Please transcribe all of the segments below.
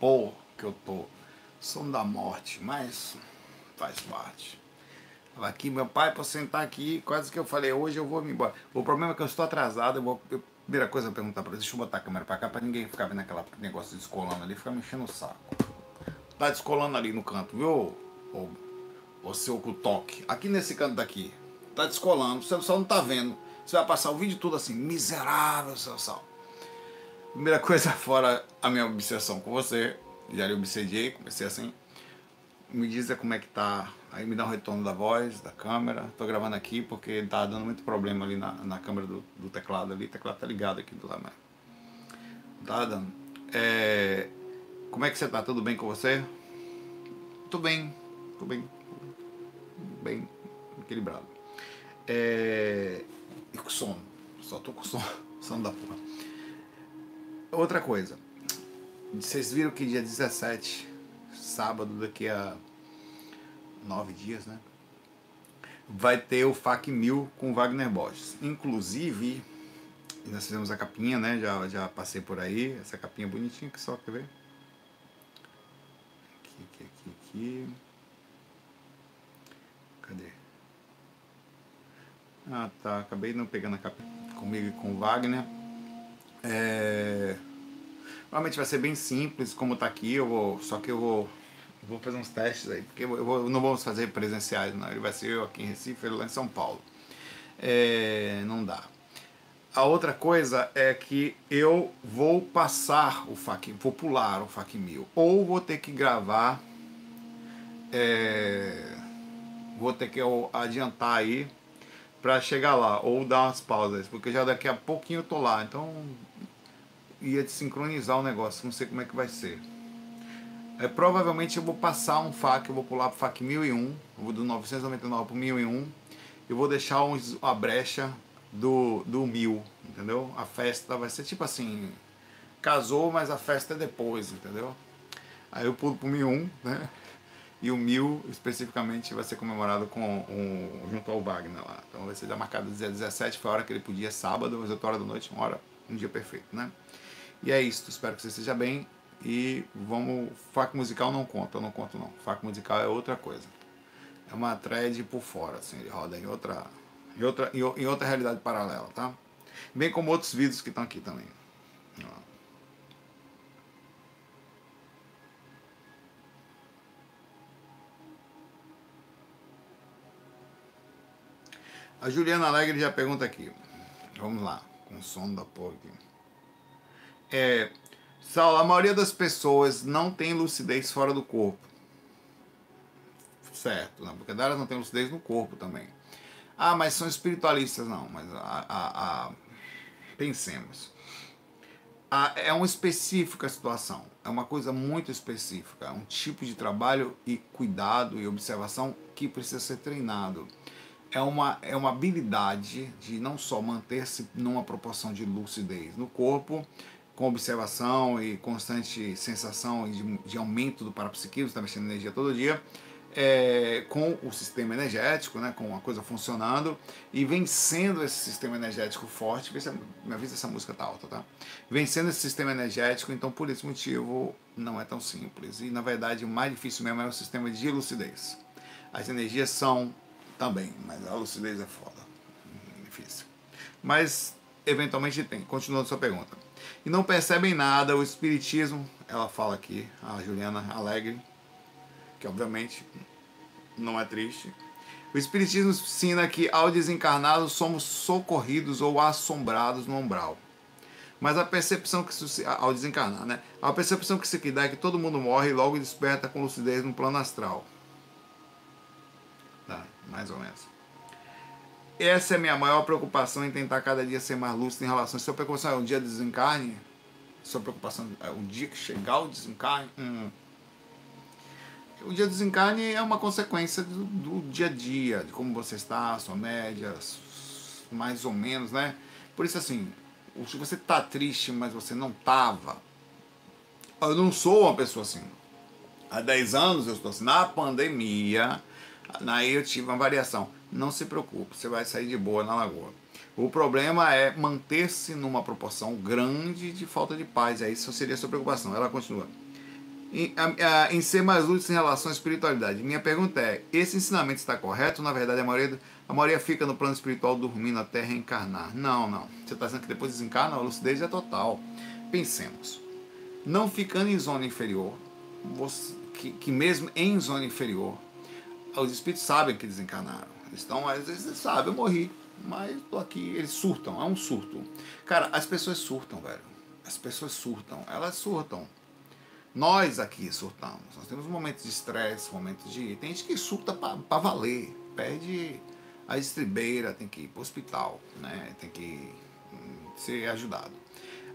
Pô, que eu tô. Som da morte, mas faz parte. Aqui, meu pai, para sentar aqui, quase que eu falei, hoje eu vou me embora. O problema é que eu estou atrasado, eu vou. Eu, primeira coisa eu perguntar para deixa eu botar a câmera para cá para ninguém ficar vendo aquele negócio descolando ali, ficar me enchendo o saco. Tá descolando ali no canto, viu? O, o seu toque. Aqui nesse canto daqui. Tá descolando, você só não tá vendo. Você vai passar o vídeo todo assim, miserável, seu sal. Primeira coisa, fora a minha obsessão com você, já lhe obsediei, comecei assim. Me diz como é que tá. Aí me dá um retorno da voz, da câmera. Tô gravando aqui porque tá dando muito problema ali na, na câmera do, do teclado ali. O teclado tá ligado aqui do lado, mas. Tá dando. É, como é que você tá? Tudo bem com você? Tô bem, tô bem. Bem equilibrado. É, e com sono. Só tô com sono. Sono da porra. Outra coisa. Vocês viram que dia 17, sábado, daqui a nove dias, né? Vai ter o FAC 1000 com Wagner Borges. Inclusive, nós fizemos a capinha, né? Já, já passei por aí. Essa capinha bonitinha que só, quer ver? Aqui, aqui, aqui, aqui. Cadê? Ah, tá. Acabei não pegando a capinha comigo e com o Wagner. É... Normalmente vai ser bem simples, como tá aqui, eu vou, só que eu vou, vou fazer uns testes aí, porque eu vou, não vamos fazer presenciais, não. Ele vai ser eu aqui em Recife, ele lá em São Paulo. É, não dá. A outra coisa é que eu vou passar o FAQ, vou pular o FAQ 1000, ou vou ter que gravar, é, vou ter que adiantar aí para chegar lá, ou dar umas pausas, porque já daqui a pouquinho eu tô lá, então ia sincronizar o negócio, não sei como é que vai ser. É, provavelmente eu vou passar um FAQ, eu vou pular para o FAQ 1001, eu vou do 999 para o 1001, e vou deixar uma brecha do, do 1000, entendeu? A festa vai ser tipo assim, casou, mas a festa é depois, entendeu? Aí eu pulo para o 1001, né? E o 1000 especificamente vai ser comemorado com um, junto ao Wagner lá. Então vai ser marcado dia 17, foi a hora que ele podia, sábado, às 8 horas da noite, uma hora, um dia perfeito, né? E é isso, espero que você esteja bem. E vamos. Faco musical não conta, eu não conto não. Faco musical é outra coisa. É uma thread por fora, assim, ele roda em outra, em outra, em outra realidade paralela, tá? Bem como outros vídeos que estão aqui também. A Juliana Alegre já pergunta aqui. Vamos lá, com som da porra aqui. É, a maioria das pessoas não tem lucidez fora do corpo. Certo, porque elas não tem lucidez no corpo também. Ah, mas são espiritualistas, não. Mas a, a, a... pensemos. A, é uma específica situação. É uma coisa muito específica. É um tipo de trabalho e cuidado e observação que precisa ser treinado. É uma, é uma habilidade de não só manter-se numa proporção de lucidez no corpo, com observação e constante sensação de, de aumento do parapsiquismo, está mexendo energia todo dia, é, com o sistema energético, né, com a coisa funcionando e vencendo esse sistema energético forte. Vê se me avisa essa música tá alta, tá? Vencendo esse sistema energético, então por esse motivo não é tão simples. E na verdade o mais difícil mesmo é o sistema de lucidez. As energias são também, mas a lucidez é foda. Difícil. Mas eventualmente tem. Continuando sua pergunta e não percebem nada. O Espiritismo, ela fala aqui, a Juliana Alegre, que obviamente não é triste. O Espiritismo ensina que ao desencarnados somos socorridos ou assombrados no umbral. Mas a percepção que se, ao desencarnar, né? A percepção que se dá é que todo mundo morre e logo desperta com lucidez no plano astral. Tá, mais ou menos. Essa é a minha maior preocupação em tentar cada dia ser mais lúcido em relação. Sua preocupação é um dia de desencarne, sua preocupação é o dia que chegar o desencarne. Hum. O dia do desencarne é uma consequência do, do, dia a dia, de como você está, sua média, mais ou menos, né? Por isso, assim, se você está triste, mas você não estava. Eu não sou uma pessoa assim. Há 10 anos eu estou assim. Na pandemia, aí eu tive uma variação não se preocupe, você vai sair de boa na lagoa. O problema é manter-se numa proporção grande de falta de paz. Aí isso seria a sua preocupação. Ela continua. em, a, em ser mais útil em relação à espiritualidade. Minha pergunta é: esse ensinamento está correto? Na verdade, a maioria, a maioria fica no plano espiritual dormindo até reencarnar. Não, não. Você está dizendo que depois desencarna, a lucidez é total. Pensemos. Não ficando em zona inferior, você, que, que mesmo em zona inferior, os espíritos sabem que desencarnaram. Estão, às vezes, sabem, eu morri, mas estou aqui. Eles surtam, é um surto. Cara, as pessoas surtam, velho. As pessoas surtam, elas surtam. Nós aqui surtamos. Nós temos momentos de estresse, momentos de. Tem gente que surta para valer. Perde a estribeira, tem que ir para o hospital, né? tem que hum, ser ajudado.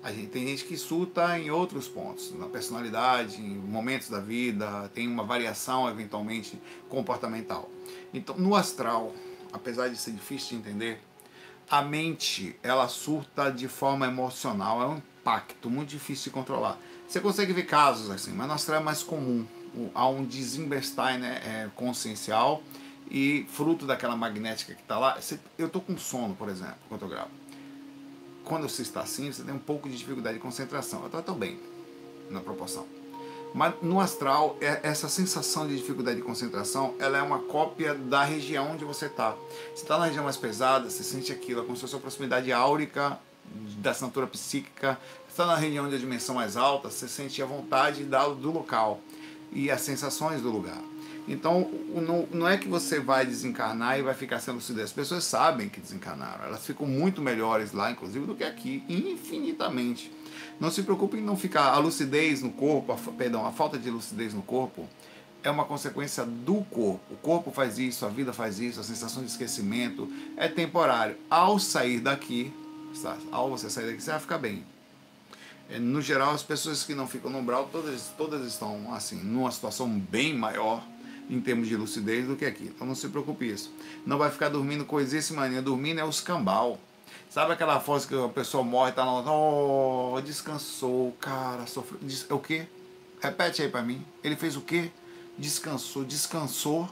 A gente, tem gente que surta em outros pontos, na personalidade, em momentos da vida, tem uma variação eventualmente comportamental. Então, no astral, apesar de ser difícil de entender, a mente ela surta de forma emocional, é um impacto muito difícil de controlar. Você consegue ver casos assim, mas no astral é mais comum. Há um desinvestar né, é, consciencial e fruto daquela magnética que está lá. Eu estou com sono, por exemplo, quando eu gravo. Quando você está assim, você tem um pouco de dificuldade de concentração. Eu estou bem, na proporção. Mas no astral, é, essa sensação de dificuldade de concentração, ela é uma cópia da região onde você está. Você está na região mais pesada, você sente aquilo, é como se fosse a proximidade áurica da assinatura psíquica. Você está na região de dimensão mais alta, você sente a vontade do local e as sensações do lugar. Então, não, não é que você vai desencarnar e vai ficar sem lucidez. As pessoas sabem que desencarnaram. Elas ficam muito melhores lá, inclusive, do que aqui, infinitamente. Não se preocupe em não ficar. A lucidez no corpo, a, perdão, a falta de lucidez no corpo é uma consequência do corpo. O corpo faz isso, a vida faz isso, a sensação de esquecimento é temporário. Ao sair daqui, ao você sair daqui, você vai ficar bem. É, no geral, as pessoas que não ficam no umbral, todas, todas estão assim, numa situação bem maior em termos de lucidez do que aqui. Então não se preocupe isso. Não vai ficar dormindo coisíssima. Dormindo é os cambal. Sabe aquela foto que a pessoa morre e tá lá, oh, descansou, cara, sofreu. É o quê? Repete aí para mim. Ele fez o quê? Descansou, descansou.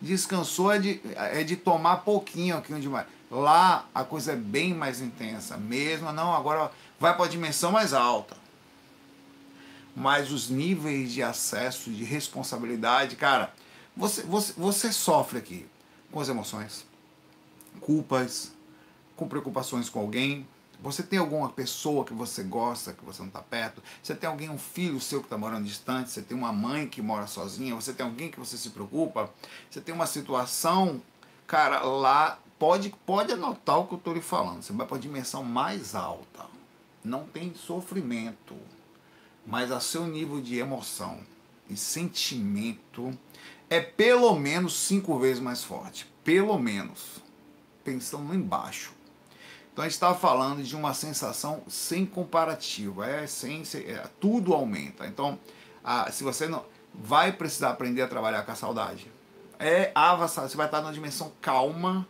Descansou é de, é de tomar pouquinho aqui demais. Lá a coisa é bem mais intensa. Mesmo, não, agora vai para a dimensão mais alta mas os níveis de acesso, de responsabilidade, cara, você, você, você sofre aqui com as emoções, culpas, com preocupações com alguém. Você tem alguma pessoa que você gosta, que você não está perto? Você tem alguém, um filho seu que está morando distante? Você tem uma mãe que mora sozinha? Você tem alguém que você se preocupa? Você tem uma situação, cara, lá pode, pode anotar o que eu estou lhe falando. Você vai para a dimensão mais alta. Não tem sofrimento mas a seu nível de emoção e sentimento é pelo menos cinco vezes mais forte. Pelo menos. Pensando lá embaixo. Então a gente estava falando de uma sensação sem comparativo. É essência, é, tudo aumenta. Então, a, se você não. Vai precisar aprender a trabalhar com a saudade. É avassalador. Você vai estar numa dimensão calma.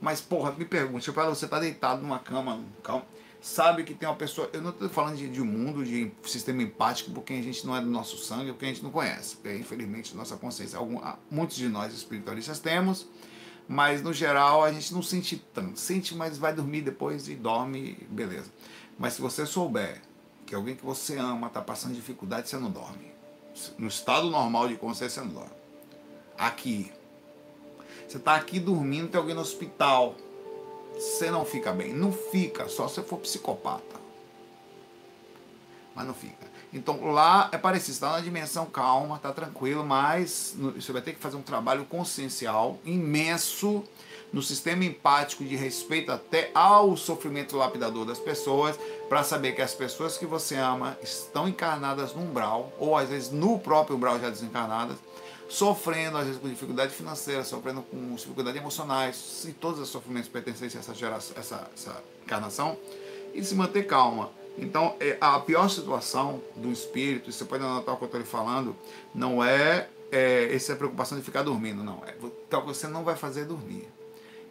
Mas, porra, me pergunte, você está deitado numa cama, calma, sabe que tem uma pessoa. Eu não estou falando de, de mundo, de sistema empático, porque a gente não é do nosso sangue, porque a gente não conhece. Porque, infelizmente, nossa consciência, algum, muitos de nós espiritualistas temos, mas no geral a gente não sente tanto. Sente, mas vai dormir depois e dorme, beleza. Mas se você souber que alguém que você ama está passando dificuldade, você não dorme. No estado normal de consciência, você não dorme. Aqui. Você está aqui dormindo, tem alguém no hospital você não fica bem. Não fica, só se for psicopata. Mas não fica. Então lá é parecido, está na dimensão calma, está tranquilo, mas você vai ter que fazer um trabalho consciencial imenso no sistema empático de respeito até ao sofrimento lapidador das pessoas, para saber que as pessoas que você ama estão encarnadas no umbral, ou às vezes no próprio umbral já desencarnadas, sofrendo, às vezes com dificuldade financeira, sofrendo com dificuldades emocionais, e todos os sofrimentos pertencentes a essa, geração, essa, essa encarnação, e se manter calma. Então, é, a pior situação do espírito, você pode anotar o que eu estou lhe falando, não é, é essa preocupação de ficar dormindo, não. É, então, você não vai fazer dormir.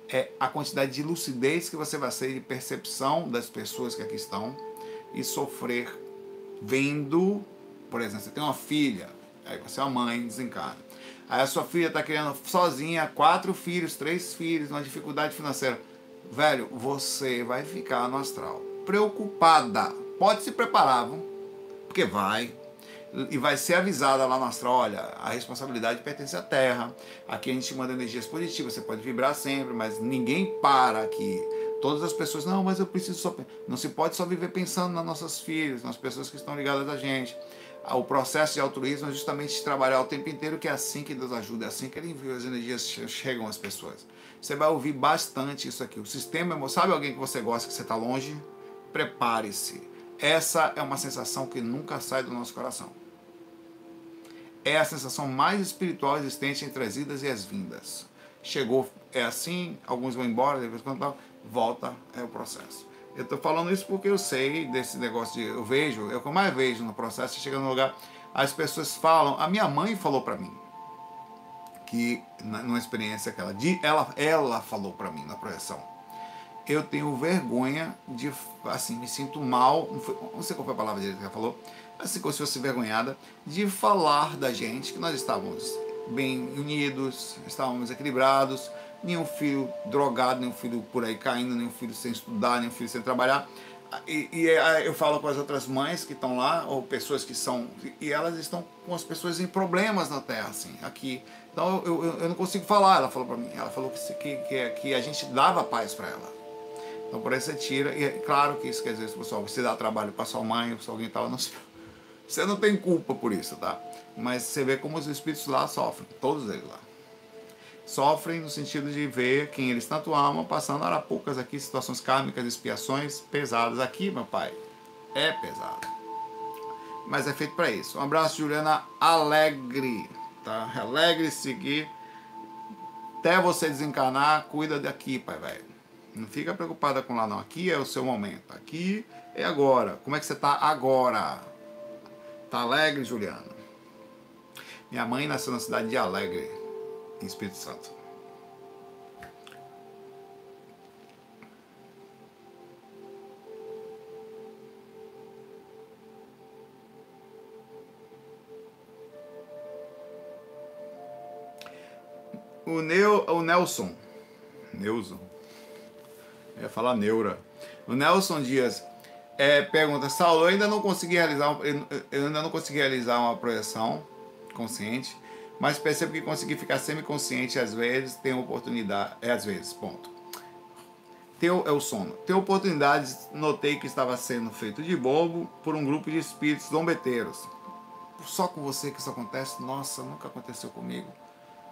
É a quantidade de lucidez que você vai ter, de percepção das pessoas que aqui estão, e sofrer vendo, por exemplo, você tem uma filha, Aí você é a mãe, desencarna. Aí a sua filha está criando sozinha quatro filhos, três filhos, uma dificuldade financeira. Velho, você vai ficar no astral. Preocupada. Pode se preparar, viu? porque vai. e vai ser avisada lá no astral, olha, a responsabilidade pertence à Terra. Aqui a gente manda energias positivas, você pode vibrar sempre, mas ninguém para aqui. Todas as pessoas, não, mas eu preciso só. Não se pode só viver pensando nas nossas filhas, nas pessoas que estão ligadas a gente. O processo de altruísmo é justamente trabalhar o tempo inteiro, que é assim que Deus ajuda, é assim que Ele envia as energias chegam às pessoas. Você vai ouvir bastante isso aqui. O sistema, sabe alguém que você gosta que você está longe? Prepare-se. Essa é uma sensação que nunca sai do nosso coração. É a sensação mais espiritual existente entre as idas e as vindas. Chegou, é assim, alguns vão embora, depois quando volta, é o processo. Eu estou falando isso porque eu sei desse negócio de. Eu vejo, é o que eu mais vejo no processo, chega no lugar, as pessoas falam. A minha mãe falou para mim, que numa experiência que ela, ela, ela falou para mim na projeção. Eu tenho vergonha de, assim, me sinto mal, não, foi, não sei qual foi a palavra dele que ela falou, assim como se fosse vergonhada, de falar da gente que nós estávamos bem unidos, estávamos equilibrados, nenhum filho drogado, nenhum filho por aí caindo, nenhum filho sem estudar, nenhum filho sem trabalhar. E, e eu falo com as outras mães que estão lá, ou pessoas que são. E elas estão com as pessoas em problemas na terra, assim, aqui. Então eu, eu, eu não consigo falar, ela falou para mim. Ela falou que, que, que a gente dava paz para ela. Então por aí você tira. E é claro que isso quer dizer, pessoal, você dá trabalho para sua mãe, se alguém estava. Não, você não tem culpa por isso, tá? Mas você vê como os espíritos lá sofrem, todos eles lá sofrem no sentido de ver quem eles tanto amam passando arapucas aqui, situações kármicas, expiações pesadas. Aqui, meu pai, é pesado. Mas é feito para isso. Um abraço, Juliana Alegre. Tá? Alegre seguir. Até você desencarnar, cuida daqui, pai velho. Não fica preocupada com lá não. Aqui é o seu momento. Aqui é agora. Como é que você tá agora? Tá alegre, Juliana? Minha mãe nasceu na cidade de Alegre em Espírito Santo. O, Neo, o Nelson, Nelson, eu ia falar Neura. O Nelson Dias é, pergunta, Saulo, eu ainda não consegui realizar, eu ainda não consegui realizar uma projeção consciente mas percebo que consegui ficar semi-consciente às vezes, tem oportunidade, é às vezes, ponto. Tem, é o sono. Tem oportunidades, notei que estava sendo feito de bobo por um grupo de espíritos zombeteiros. Só com você que isso acontece? Nossa, nunca aconteceu comigo.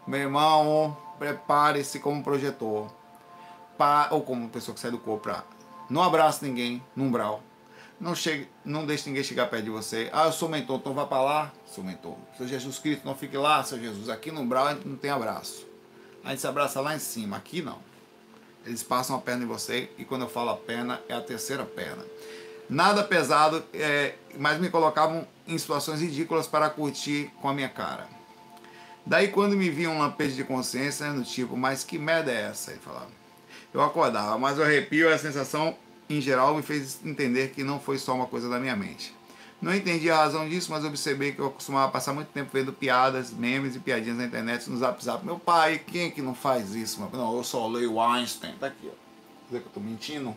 Meu irmão, prepare-se como projetor. Pa, ou como pessoa que sai do corpo pra. Não abraça ninguém no umbral não, chegue, não deixe ninguém chegar perto de você. Ah, eu sou mentor, então vá para lá, sou mentor. Seu Jesus Cristo, não fique lá, seu Jesus. Aqui no umbral a gente não tem abraço. A gente se abraça lá em cima, aqui não. Eles passam a perna em você e quando eu falo a perna, é a terceira perna. Nada pesado, é, mas me colocavam em situações ridículas para curtir com a minha cara. Daí quando me via um lampejo de consciência, no tipo, mas que merda é essa? Ele falava. Eu acordava, mas o arrepio é a sensação em geral, me fez entender que não foi só uma coisa da minha mente. Não entendi a razão disso, mas observei que eu costumava passar muito tempo vendo piadas, memes e piadinhas na internet, no zap zap. Meu pai, quem é que não faz isso? Mano? Não, eu só leio Einstein. Tá aqui, ó. Quer dizer que eu tô mentindo?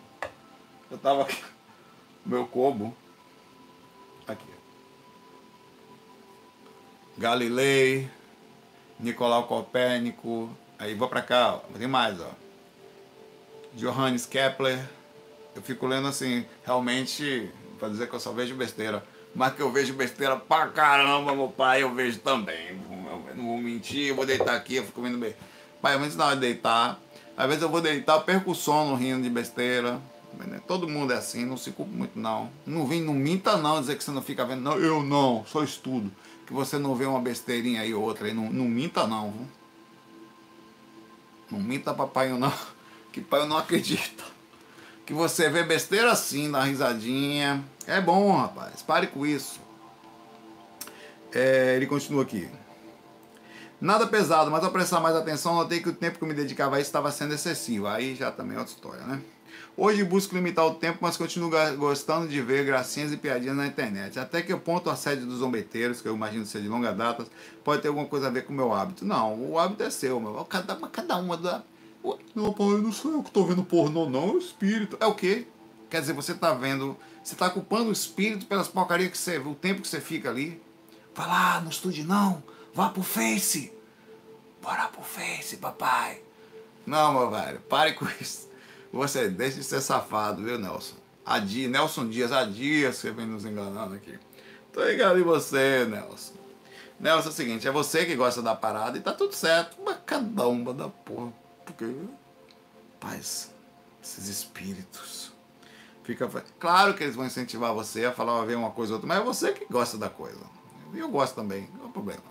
Eu tava aqui. Meu cobo. Aqui. Galilei, Nicolau Copérnico. Aí vou pra cá, ó. Tem mais, ó. Johannes Kepler eu fico lendo assim, realmente, para dizer que eu só vejo besteira. Mas que eu vejo besteira pra caramba, meu pai, eu vejo também. Eu não vou mentir, eu vou deitar aqui, eu fico vendo bem. Pai, mas na hora de deitar, às vezes eu vou deitar, eu perco o sono rindo de besteira. Né? Todo mundo é assim, não se culpa muito não. Não vem, não minta não, dizer que você não fica vendo. Não, eu não, só estudo. Que você não vê uma besteirinha aí ou outra aí. Não, não minta não, viu? Não minta papai não, que pai eu não acredita que você vê besteira assim, dá risadinha. É bom, rapaz. Pare com isso. É, ele continua aqui. Nada pesado, mas ao prestar mais atenção, notei que o tempo que eu me dedicava a isso estava sendo excessivo. Aí já também é outra história, né? Hoje busco limitar o tempo, mas continuo gostando de ver gracinhas e piadinhas na internet. Até que ponto a sede dos zombeteiros, que eu imagino ser de longa data, pode ter alguma coisa a ver com o meu hábito. Não, o hábito é seu, meu. Cada, cada uma da, não, pai, não sou eu que estou vendo pornô, não, é o espírito. É o quê? Quer dizer, você está vendo, você está culpando o espírito pelas porcarias que você, o tempo que você fica ali. Vai lá, não estude não. Vá pro Face. Bora pro Face, papai. Não, meu velho, pare com isso. Você deixa de ser safado, viu, Nelson? Adi, Nelson Dias, há dias você vem nos enganando aqui. Tô ligado em você, Nelson. Nelson é o seguinte, é você que gosta da parada e tá tudo certo. Uma da porra. Porque. Paz, esses espíritos. Fica. Claro que eles vão incentivar você a falar a ver uma coisa ou outra, mas é você que gosta da coisa. E eu gosto também, não é problema.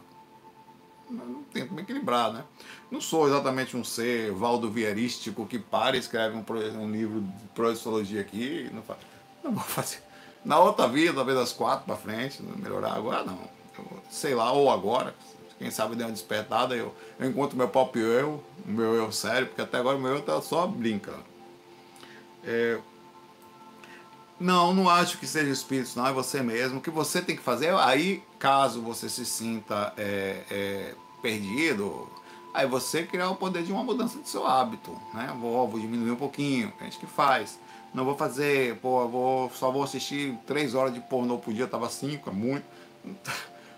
Não tento me equilibrar, né? Não sou exatamente um ser valdovierístico que para e escreve um, um livro de projeciologia aqui. Não, faz, não vou fazer. Na outra vida, talvez das quatro para frente, melhorar agora, não. Eu, sei lá, ou agora, quem sabe deu uma despertada, eu, eu encontro meu próprio eu, meu eu sério, porque até agora meu eu tá só brincando. É, não, não acho que seja espírito, não, é você mesmo. O que você tem que fazer, aí, caso você se sinta é, é, perdido, aí você criar o poder de uma mudança de seu hábito, né? Vou, vou diminuir um pouquinho, tem gente que faz. Não vou fazer, pô, vou, só vou assistir três horas de pornô por dia, tava cinco, é muito.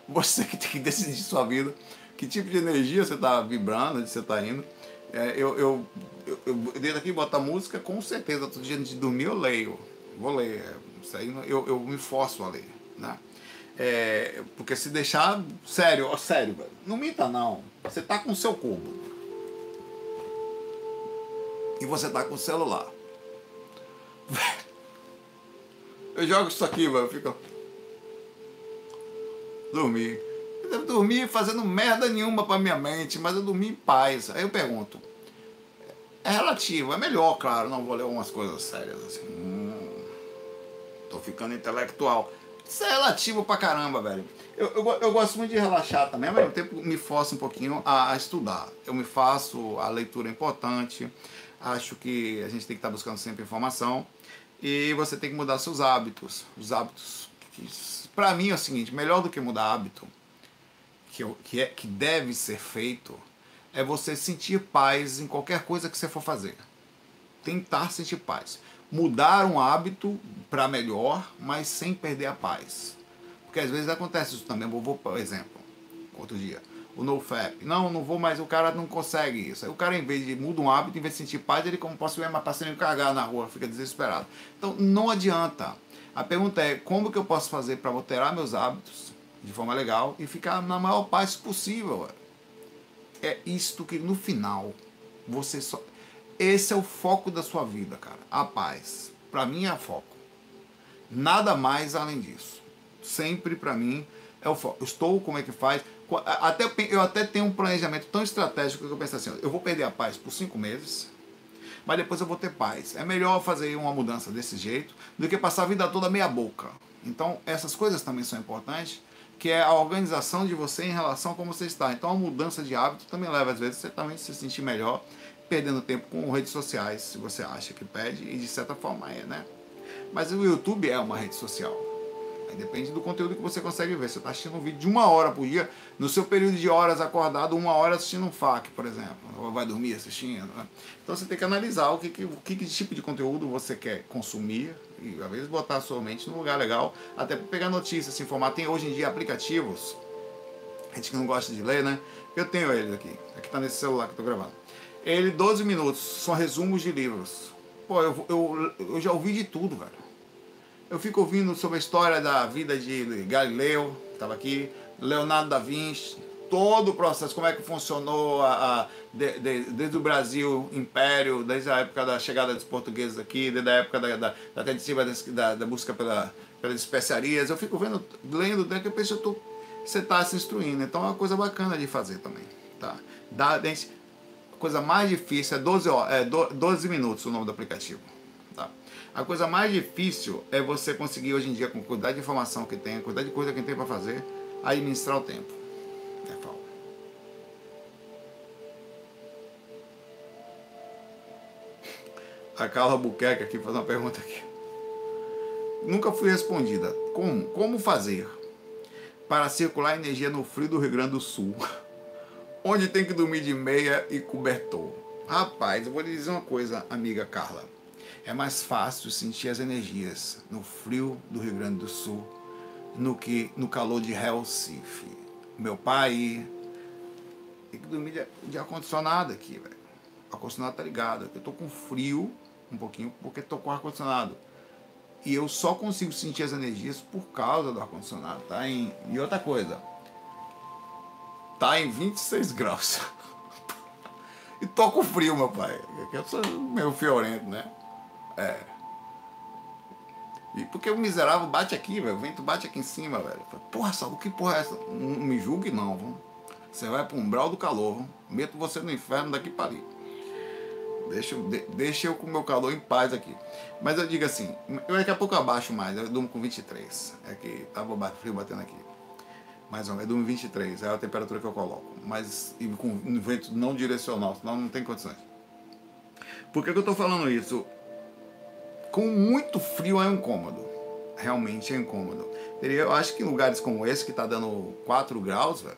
Você que tem que decidir sua vida, que tipo de energia você está vibrando, onde você está indo. É, eu, eu, eu, eu dentro aqui botar música, com certeza, todo dia antes de dormir eu leio. Vou ler. Isso aí eu, eu me forço a ler. Né? É, porque se deixar. Sério, ó, sério. Não minta não. Você tá com o seu cubo. E você tá com o celular. Eu jogo isso aqui, velho. Fica. Dormir. Eu dormi fazendo merda nenhuma pra minha mente, mas eu dormi em paz. Aí eu pergunto. É relativo, é melhor, claro. Não vou ler umas coisas sérias assim. Hum, tô ficando intelectual. Isso é relativo pra caramba, velho. Eu, eu, eu, gosto muito de relaxar também, ao mesmo tempo me forço um pouquinho a, a, estudar. Eu me faço, a leitura é importante, acho que a gente tem que estar buscando sempre informação e você tem que mudar seus hábitos. Os hábitos que, para mim, é o seguinte: melhor do que mudar hábito, que, eu, que, é, que deve ser feito, é você sentir paz em qualquer coisa que você for fazer. Tentar sentir paz mudar um hábito para melhor, mas sem perder a paz. Porque às vezes acontece isso também. Eu vou, por exemplo, outro dia, o NoFap. Não, não vou mais, o cara não consegue isso. Aí o cara, em vez de muda um hábito, em vez de sentir paz, ele como posso ver uma passarinho cagar na rua, fica desesperado. Então não adianta. A pergunta é como que eu posso fazer para alterar meus hábitos de forma legal e ficar na maior paz possível. É isto que no final você só esse é o foco da sua vida, cara. A paz. Para mim é foco. Nada mais além disso. Sempre para mim é o foco. Estou como é que faz. Até, eu até tenho um planejamento tão estratégico que eu penso assim: eu vou perder a paz por cinco meses, mas depois eu vou ter paz. É melhor fazer uma mudança desse jeito do que passar a vida toda meia boca. Então, essas coisas também são importantes, que é a organização de você em relação a como você está. Então, a mudança de hábito também leva, às vezes, você também se sentir melhor perdendo tempo com redes sociais, se você acha que perde, e de certa forma é, né? Mas o YouTube é uma rede social. Aí depende do conteúdo que você consegue ver. Você está assistindo um vídeo de uma hora por dia, no seu período de horas acordado, uma hora assistindo um FAQ, por exemplo. Ou vai dormir assistindo. Né? Então você tem que analisar o que, que, que, tipo de conteúdo você quer consumir e às vezes botar a sua mente num lugar legal, até para pegar notícias, se informar. Tem hoje em dia aplicativos, gente que não gosta de ler, né? Eu tenho eles aqui. Aqui está nesse celular que eu gravando. Ele, 12 minutos, são resumos de livros. Pô, eu, eu, eu já ouvi de tudo, velho. Eu fico ouvindo sobre a história da vida de Galileu, estava aqui, Leonardo da Vinci, todo o processo, como é que funcionou a, a de, de, desde o Brasil, Império, desde a época da chegada dos portugueses aqui, desde a época da, da, da tentativa da, da, busca pela, pelas especiarias. Eu fico vendo, lendo, que eu penso que você está se instruindo. Então é uma coisa bacana de fazer também. Tá? Dá, a coisa mais difícil é 12, é 12 minutos o nome do aplicativo. A coisa mais difícil é você conseguir hoje em dia, com a quantidade de informação que tem, a quantidade de coisa que tem para fazer, administrar o tempo. É falta. A Carla Buquerque aqui faz uma pergunta aqui. Nunca fui respondida. Como? Como fazer para circular energia no frio do Rio Grande do Sul? onde tem que dormir de meia e cobertor. Rapaz, eu vou lhe dizer uma coisa, amiga Carla. É mais fácil sentir as energias no frio do Rio Grande do Sul no que no calor de Recife. Meu pai tem que dormir de, de ar-condicionado aqui, velho. Ar-condicionado tá ligado. Eu tô com frio um pouquinho porque tô com ar-condicionado. E eu só consigo sentir as energias por causa do ar-condicionado, tá? Em, e outra coisa, tá em 26 graus. e tô com frio, meu pai. Eu sou meio fiorento, né? É. E porque o miserável bate aqui, velho. O vento bate aqui em cima, velho. Porra, Saulo, que porra é essa? Não me julgue, não. Vamos. Você vai um umbral do calor. Meto você no inferno daqui para ali. Deixa, deixa eu com o meu calor em paz aqui. Mas eu digo assim, eu daqui a pouco abaixo mais, eu durmo com 23. É que tava frio batendo aqui. Mais ou menos, eu durmo 23, é a temperatura que eu coloco. Mas e com vento não direcional, senão não tem condições. Por que, que eu estou falando isso? Com muito frio é incômodo. Realmente é incômodo. Eu acho que em lugares como esse, que está dando 4 graus, velho,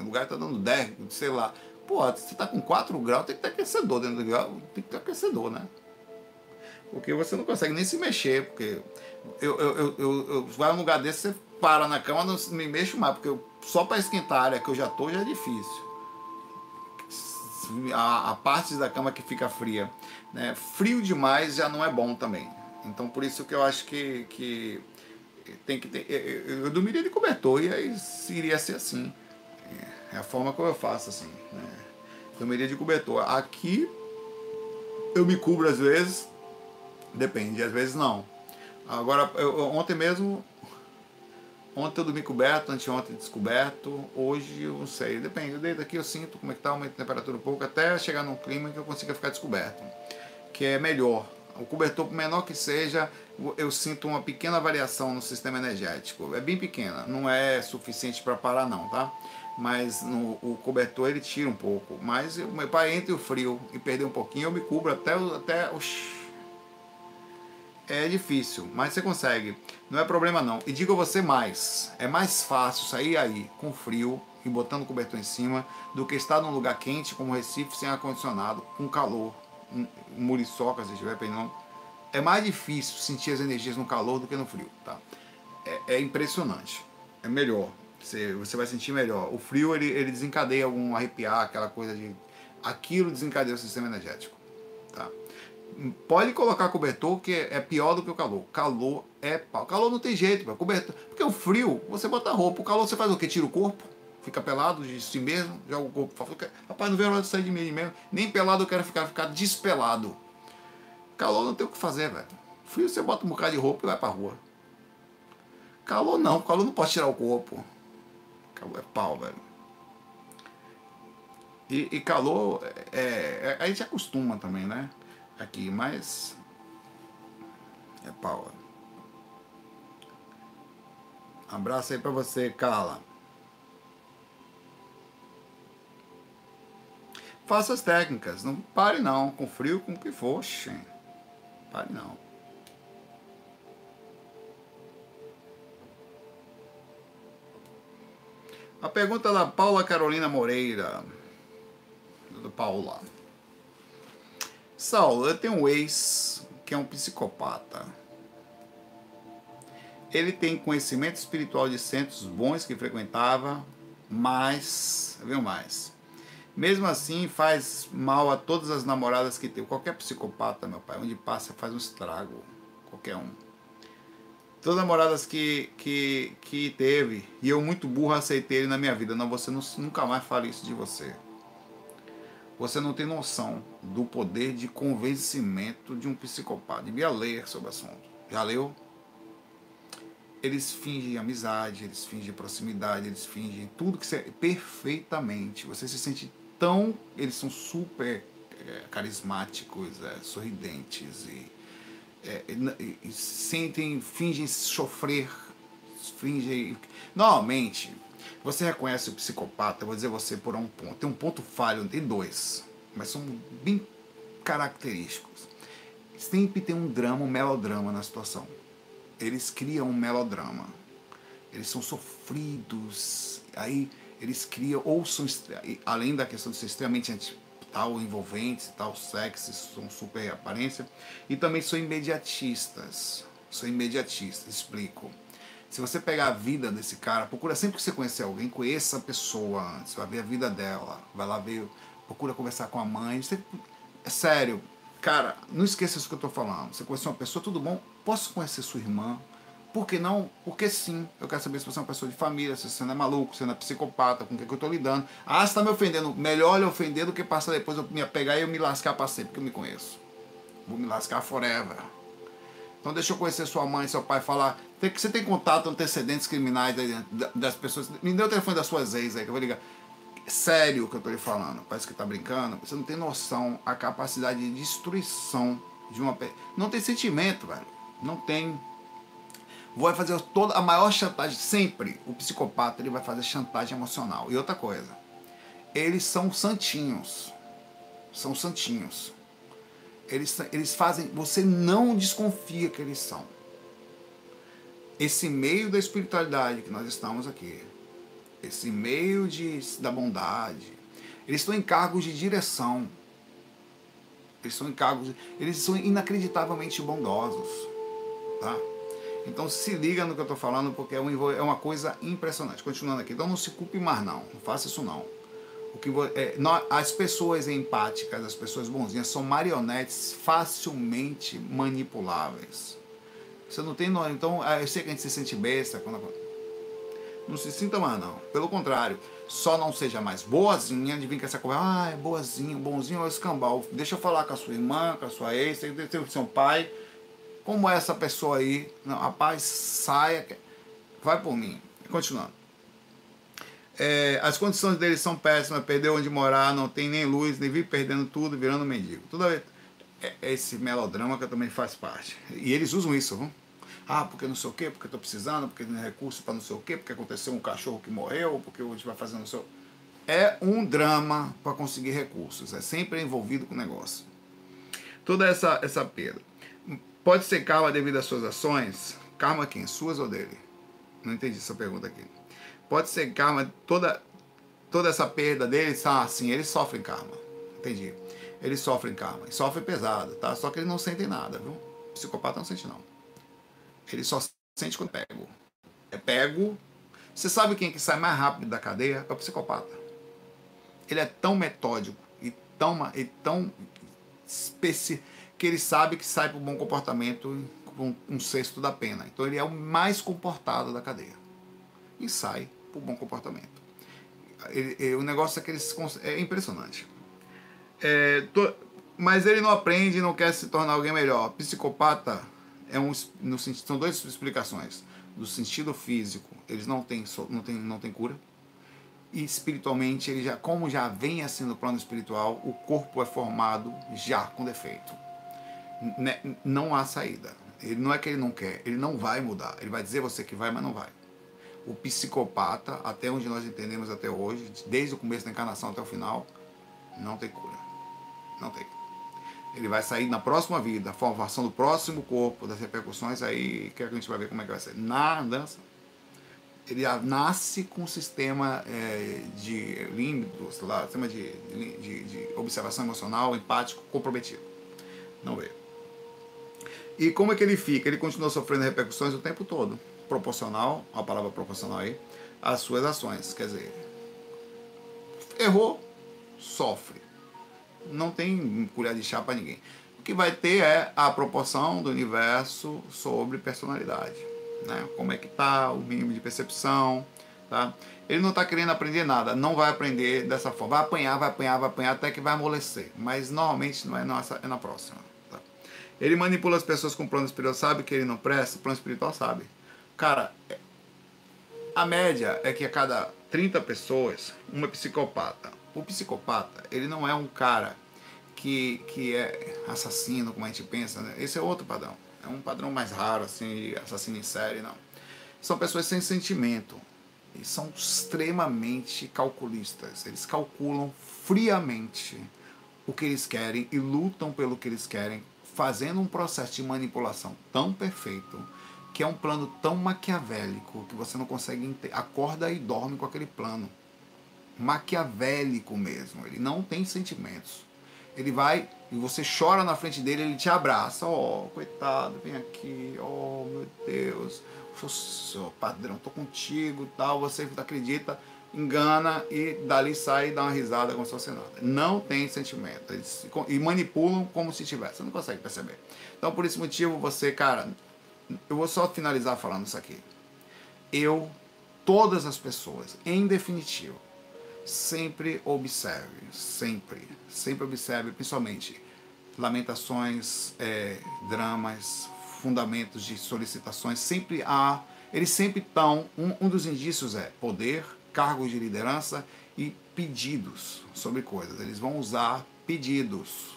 o lugar está dando 10, sei lá. Pô, você está com 4 graus, tem que ter aquecedor dentro do grau, tem que ter aquecedor, né? Porque você não consegue nem se mexer, porque eu, eu, eu, eu, eu vai num lugar desse, você para na cama, não me mexo mais, porque eu, só para esquentar a área que eu já tô já é difícil. A, a parte da cama que fica fria. Né? Frio demais já não é bom também. Então por isso que eu acho que, que tem que ter. Eu, eu dormiria de cobertor e aí iria ser assim. É a forma como eu faço assim. Né? Dormiria de cobertor. Aqui eu me cubro às vezes, depende, às vezes não. Agora, eu, ontem mesmo, ontem eu dormi coberto, anteontem descoberto, hoje eu não sei, depende. Desde aqui eu sinto como é que tá, aumenta a temperatura um pouco, até chegar num clima que eu consiga ficar descoberto que é melhor. O cobertor, por menor que seja, eu sinto uma pequena variação no sistema energético. É bem pequena, não é suficiente para parar não, tá? Mas no, o cobertor ele tira um pouco. Mas o meu pai entre o frio e perder um pouquinho, eu me cubro até, até É difícil, mas você consegue. Não é problema não. E digo a você mais, é mais fácil sair aí com frio e botando o cobertor em cima do que estar num lugar quente como Recife sem ar-condicionado, com calor muriçoca, se estiver pegando, é mais difícil sentir as energias no calor do que no frio, tá? É, é impressionante. É melhor. Você, você vai sentir melhor. O frio, ele, ele desencadeia algum arrepiar, aquela coisa de... Aquilo desencadeia o sistema energético, tá? Pode colocar cobertor, que é pior do que o calor. Calor é pau. Calor não tem jeito, cobertor. Porque o frio, você bota roupa. O calor, você faz o quê? Tira o corpo fica pelado de si mesmo, joga o corpo fora. Rapaz, não veio a hora de sair de mim mesmo. Nem pelado eu quero ficar, ficar despelado. Calor não tem o que fazer, velho. Frio você bota um bocado de roupa e vai pra rua. Calor não, calor não pode tirar o corpo. Calor é pau, velho. E, e calor, é, é, a gente acostuma também, né? Aqui, mas. É pau. Abraço aí pra você, Carla. Faça as técnicas. Não pare não. Com frio, com o que for. Pare não. A pergunta da Paula Carolina Moreira. Do Paula. Saulo, eu tenho um ex que é um psicopata. Ele tem conhecimento espiritual de centros bons que frequentava, mas, viu mais? Mesmo assim, faz mal a todas as namoradas que tem. Qualquer psicopata, meu pai, onde passa, faz um estrago. Qualquer um. Todas as namoradas que, que, que teve, e eu muito burro aceitei ele na minha vida. Não, você não, nunca mais fale isso de você. Você não tem noção do poder de convencimento de um psicopata. Devia ler sobre o assunto. Já leu? Eles fingem amizade, eles fingem proximidade, eles fingem tudo que você. perfeitamente. Você se sente tão. Eles são super é, carismáticos, é, sorridentes e, é, e, e, sentem, fingem sofrer, fingem. Normalmente, você reconhece o psicopata, vou dizer você por um ponto. Tem um ponto falho, tem dois, mas são bem característicos. Sempre tem um drama, um melodrama na situação. Eles criam um melodrama. Eles são sofridos. Aí eles criam, ou são, além da questão de ser extremamente tal envolventes, tal sexy, são super aparência, e também são imediatistas. São imediatistas, explico. Se você pegar a vida desse cara, procura sempre que você conhecer alguém, conheça a pessoa antes, vai ver a vida dela, vai lá ver, procura conversar com a mãe. Você, é sério, cara, não esqueça isso que eu estou falando. Você conheceu uma pessoa, tudo bom? Posso conhecer sua irmã? Por que não? Porque sim. Eu quero saber se você é uma pessoa de família, se você não é maluco, se você não é psicopata, com o que, é que eu estou lidando. Ah, você está me ofendendo. Melhor lhe ofender do que passar depois eu me pegar e eu me lascar para sempre, porque eu me conheço. Vou me lascar forever. Então deixa eu conhecer sua mãe, seu pai, falar. Tem você tem contato antecedentes criminais das pessoas. Me dê o telefone das suas ex aí, que eu vou ligar. Sério o que eu estou lhe falando. Parece que está brincando. Você não tem noção a capacidade de destruição de uma pessoa. Não tem sentimento, velho. Não tem. Vai fazer toda a maior chantagem. Sempre o psicopata ele vai fazer chantagem emocional. E outra coisa. Eles são santinhos. São santinhos. Eles, eles fazem. Você não desconfia que eles são. Esse meio da espiritualidade que nós estamos aqui, esse meio de, da bondade, eles estão em cargos de direção. Eles são em cargos. Eles são inacreditavelmente bondosos. Tá? Então se liga no que eu estou falando, porque é, é uma coisa impressionante. Continuando aqui. Então não se culpe mais, não. Não faça isso, não. O que, é, as pessoas empáticas, as pessoas bonzinhas, são marionetes facilmente manipuláveis. Você não tem. Então, ah, eu sei que a gente se sente besta. Quando... Não se sinta mais, não. Pelo contrário. Só não seja mais boazinha de vir com essa conversa. Ah, é boazinho, bonzinho é o escambau. Deixa eu falar com a sua irmã, com a sua ex, ter o seu pai. Como é essa pessoa aí? Não, rapaz, saia. Vai por mim. Continuando. É, as condições deles são péssimas, perdeu onde morar, não tem nem luz, nem vive perdendo tudo, virando mendigo. Tudo. É, é esse melodrama que também faz parte. E eles usam isso, viu? Ah, porque não sei o quê, porque estou precisando, porque não tem recurso para não sei o quê, porque aconteceu um cachorro que morreu, porque gente vai fazendo não sei É um drama para conseguir recursos. É sempre envolvido com o negócio. Toda essa, essa perda. Pode ser karma devido às suas ações? Karma quem? Suas ou dele? Não entendi essa pergunta aqui pode ser karma, toda, toda essa perda deles, ah, sim, eles sofrem karma. Entendi. Eles sofrem karma. Sofrem pesado, tá? Só que eles não sentem nada, viu? O psicopata não sente, não. Ele só sente quando é pego. É pego. Você sabe quem é que sai mais rápido da cadeia? É o psicopata. Ele é tão metódico e tão, e tão especi que ele sabe que sai o bom comportamento com um sexto da pena. Então ele é o mais comportado da cadeia. E sai por bom comportamento. Ele, ele, o negócio é que eles é impressionante. É, mas ele não aprende e não quer se tornar alguém melhor. Psicopata é um, no, são duas explicações. Do sentido físico, eles não têm, não têm, não têm cura. E espiritualmente, ele já, como já vem assim no plano espiritual, o corpo é formado já com defeito. Não há saída. Ele não é que ele não quer, ele não vai mudar. Ele vai dizer você que vai, mas não vai o psicopata, até onde nós entendemos até hoje, desde o começo da encarnação até o final, não tem cura. Não tem. Ele vai sair na próxima vida, a formação do próximo corpo, das repercussões, aí que a gente vai ver como é que vai ser. Na dança, ele nasce com um sistema é, de límbido, sei lá, sistema de, de, de observação emocional, empático, comprometido. Não vê. E como é que ele fica? Ele continua sofrendo repercussões o tempo todo proporcional, a palavra proporcional aí, às suas ações. Quer dizer, errou, sofre. Não tem colher de chá para ninguém. O que vai ter é a proporção do universo sobre personalidade. Né? Como é que tá, o mínimo de percepção, tá? Ele não está querendo aprender nada, não vai aprender dessa forma. Vai apanhar, vai apanhar, vai apanhar até que vai amolecer. Mas normalmente não é, nossa, é na próxima. Ele manipula as pessoas com plano espiritual, sabe que ele não presta, o plano espiritual sabe. Cara, a média é que a cada 30 pessoas, uma é psicopata. O psicopata, ele não é um cara que, que é assassino, como a gente pensa. Né? Esse é outro padrão. É um padrão mais raro, assim, assassino em série, não. São pessoas sem sentimento. E são extremamente calculistas. Eles calculam friamente o que eles querem e lutam pelo que eles querem, fazendo um processo de manipulação tão perfeito que é um plano tão maquiavélico que você não consegue acorda e dorme com aquele plano. Maquiavélico mesmo, ele não tem sentimentos. Ele vai e você chora na frente dele, ele te abraça, oh, coitado, vem aqui, oh, meu Deus. sou padrão, tô contigo, tal, você acredita, engana e dali sai e dá uma risada como se fosse nada. Não tem sentimento. Eles, e manipulam como se tivesse. Você não consegue perceber. Então, por esse motivo, você, cara, eu vou só finalizar falando isso aqui. Eu, todas as pessoas, em definitivo, sempre observe, sempre, sempre observe, principalmente, lamentações, é, dramas, fundamentos de solicitações, sempre há, eles sempre estão, um, um dos indícios é poder, cargos de liderança e pedidos sobre coisas. Eles vão usar pedidos.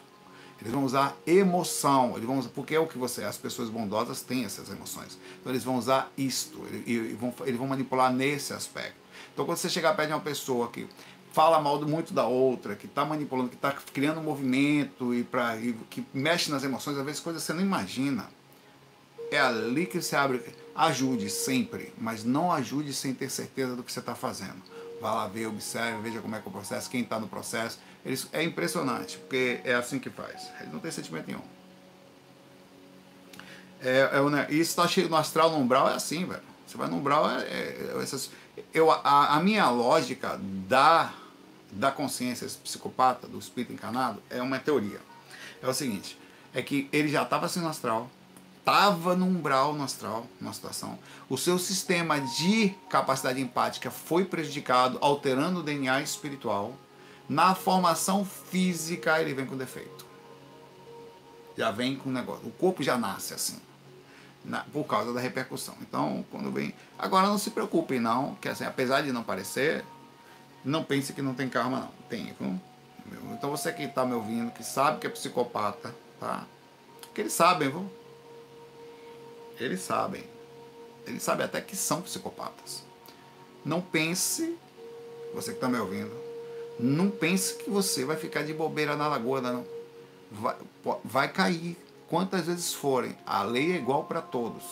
Eles vão usar emoção, eles vão usar, porque é o que você, as pessoas bondosas têm essas emoções. Então eles vão usar isto, eles, vão, eles vão manipular nesse aspecto. Então quando você chegar perto de uma pessoa que fala mal muito da outra, que está manipulando, que está criando um movimento e, pra, e que mexe nas emoções, às vezes coisas que você não imagina. É ali que você abre. Ajude sempre, mas não ajude sem ter certeza do que você está fazendo. Vá lá ver, observe, veja como é que é o processo, quem está no processo. Eles, é impressionante, porque é assim que faz. Ele não tem sentimento nenhum. É, é, isso está cheio no astral, no umbral, é assim, velho. Você vai no umbral, é, é, é essas, eu, a, a, minha lógica da, da consciência psicopata, do espírito encarnado, é uma teoria. É o seguinte, é que ele já estava assim no astral, estava no umbral no astral, numa situação. O seu sistema de capacidade empática foi prejudicado, alterando o DNA espiritual. Na formação física, ele vem com defeito. Já vem com negócio. O corpo já nasce assim. Na, por causa da repercussão. Então, quando vem. Agora não se preocupem, não, que assim, apesar de não parecer, não pense que não tem karma, não. Tem, viu? Então você que está me ouvindo, que sabe que é psicopata, tá? Que eles sabem, viu? Eles sabem. Eles sabem até que são psicopatas. Não pense, você que está me ouvindo, não pense que você vai ficar de bobeira na lagoa, não. Vai, vai cair quantas vezes forem. A lei é igual para todos.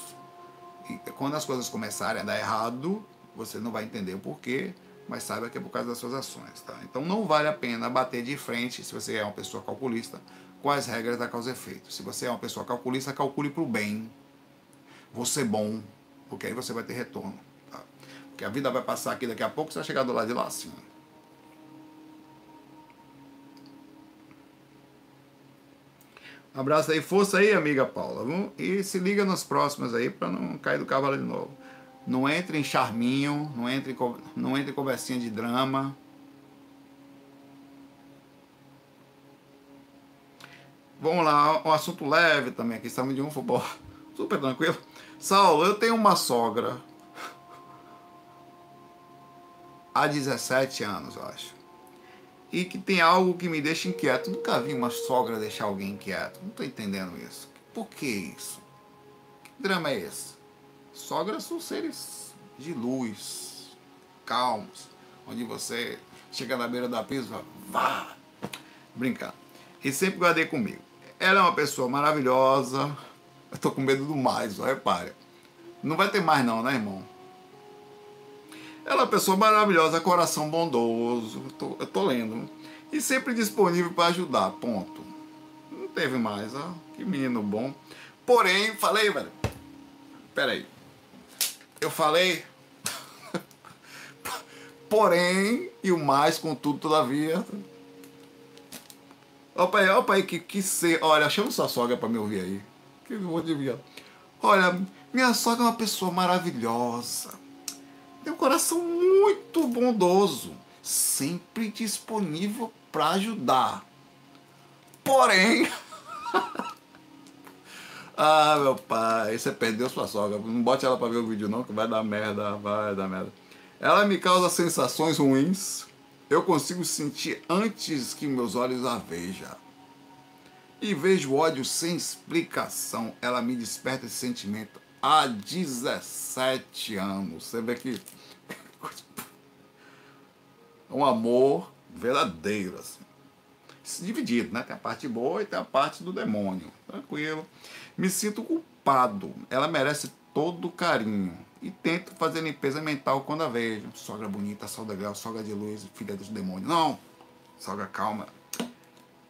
E quando as coisas começarem a dar errado, você não vai entender o porquê, mas saiba que é por causa das suas ações. Tá? Então não vale a pena bater de frente, se você é uma pessoa calculista, com as regras da causa e efeito. Se você é uma pessoa calculista, calcule para o bem vou ser bom, porque aí você vai ter retorno. Tá? Porque a vida vai passar aqui daqui a pouco, você vai chegar do lado de lá assim. Um abraço aí, força aí, amiga Paula. E se liga nas próximas aí para não cair do cavalo de novo. Não entre em charminho, não entre, não entre em conversinha de drama. Vamos lá, um assunto leve também aqui, estamos de um futebol super tranquilo. Saulo, eu tenho uma sogra há 17 anos, eu acho. E que tem algo que me deixa inquieto. Nunca vi uma sogra deixar alguém inquieto. Não estou entendendo isso. Por que isso? Que drama é esse? Sogras são seres de luz, calmos, onde você chega na beira da pista e fala, vá! Brincando. E sempre guardei comigo. Ela é uma pessoa maravilhosa, eu tô com medo do mais, repare. Não vai ter mais não, né, irmão? Ela é uma pessoa maravilhosa, coração bondoso, eu tô, eu tô lendo. E sempre disponível para ajudar, ponto. Não teve mais, ó. Que menino bom. Porém, falei, velho. Pera aí. Eu falei. Porém, e o mais, contudo, todavia. Opa aí, opa aí, que, que ser. Olha, chama sua sogra para me ouvir aí que vou adivinhar? Olha, minha sogra é uma pessoa maravilhosa. Tem um coração muito bondoso, sempre disponível para ajudar. Porém, ah, meu pai, você perdeu sua sogra. Não bote ela para ver o vídeo não, que vai dar merda, vai dar merda. Ela me causa sensações ruins. Eu consigo sentir antes que meus olhos a vejam e vejo ódio sem explicação. Ela me desperta esse sentimento há 17 anos. Você vê que um amor verdadeiro, assim. Dividido, né? Tem a parte boa e tem a parte do demônio. Tranquilo. Me sinto culpado. Ela merece todo o carinho. E tento fazer limpeza mental quando a vejo. Sogra bonita, sogra legal, sogra de luz, filha dos demônios. Não! Sogra calma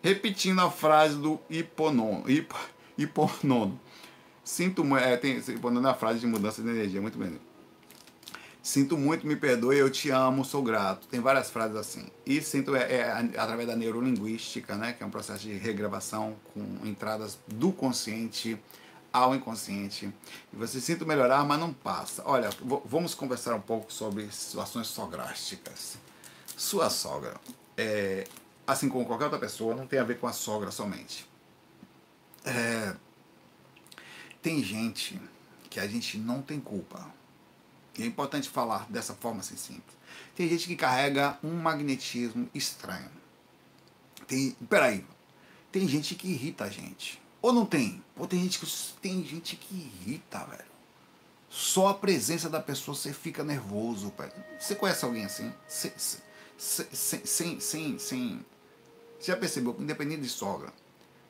repetindo a frase do hiponono, hip, hiponono. Sinto. É, tem, respondendo a frase de mudança de energia, muito bem. Sinto muito, me perdoe, eu te amo, sou grato. Tem várias frases assim. E sinto é, é, através da neurolinguística, né, que é um processo de regravação com entradas do consciente ao inconsciente. E você sinto melhorar, mas não passa. Olha, vamos conversar um pouco sobre situações sográsticas. Sua sogra, é, assim como qualquer outra pessoa, não tem a ver com a sogra somente. É, tem gente que a gente não tem culpa e é importante falar dessa forma assim simples. Tem gente que carrega um magnetismo estranho. Tem, peraí, tem gente que irrita a gente. Ou não tem? Ou tem gente que tem gente que irrita, velho. Só a presença da pessoa você fica nervoso, velho. Você conhece alguém assim? Sem, sem, sem, sem, sem. Você já percebeu que independente de sogra,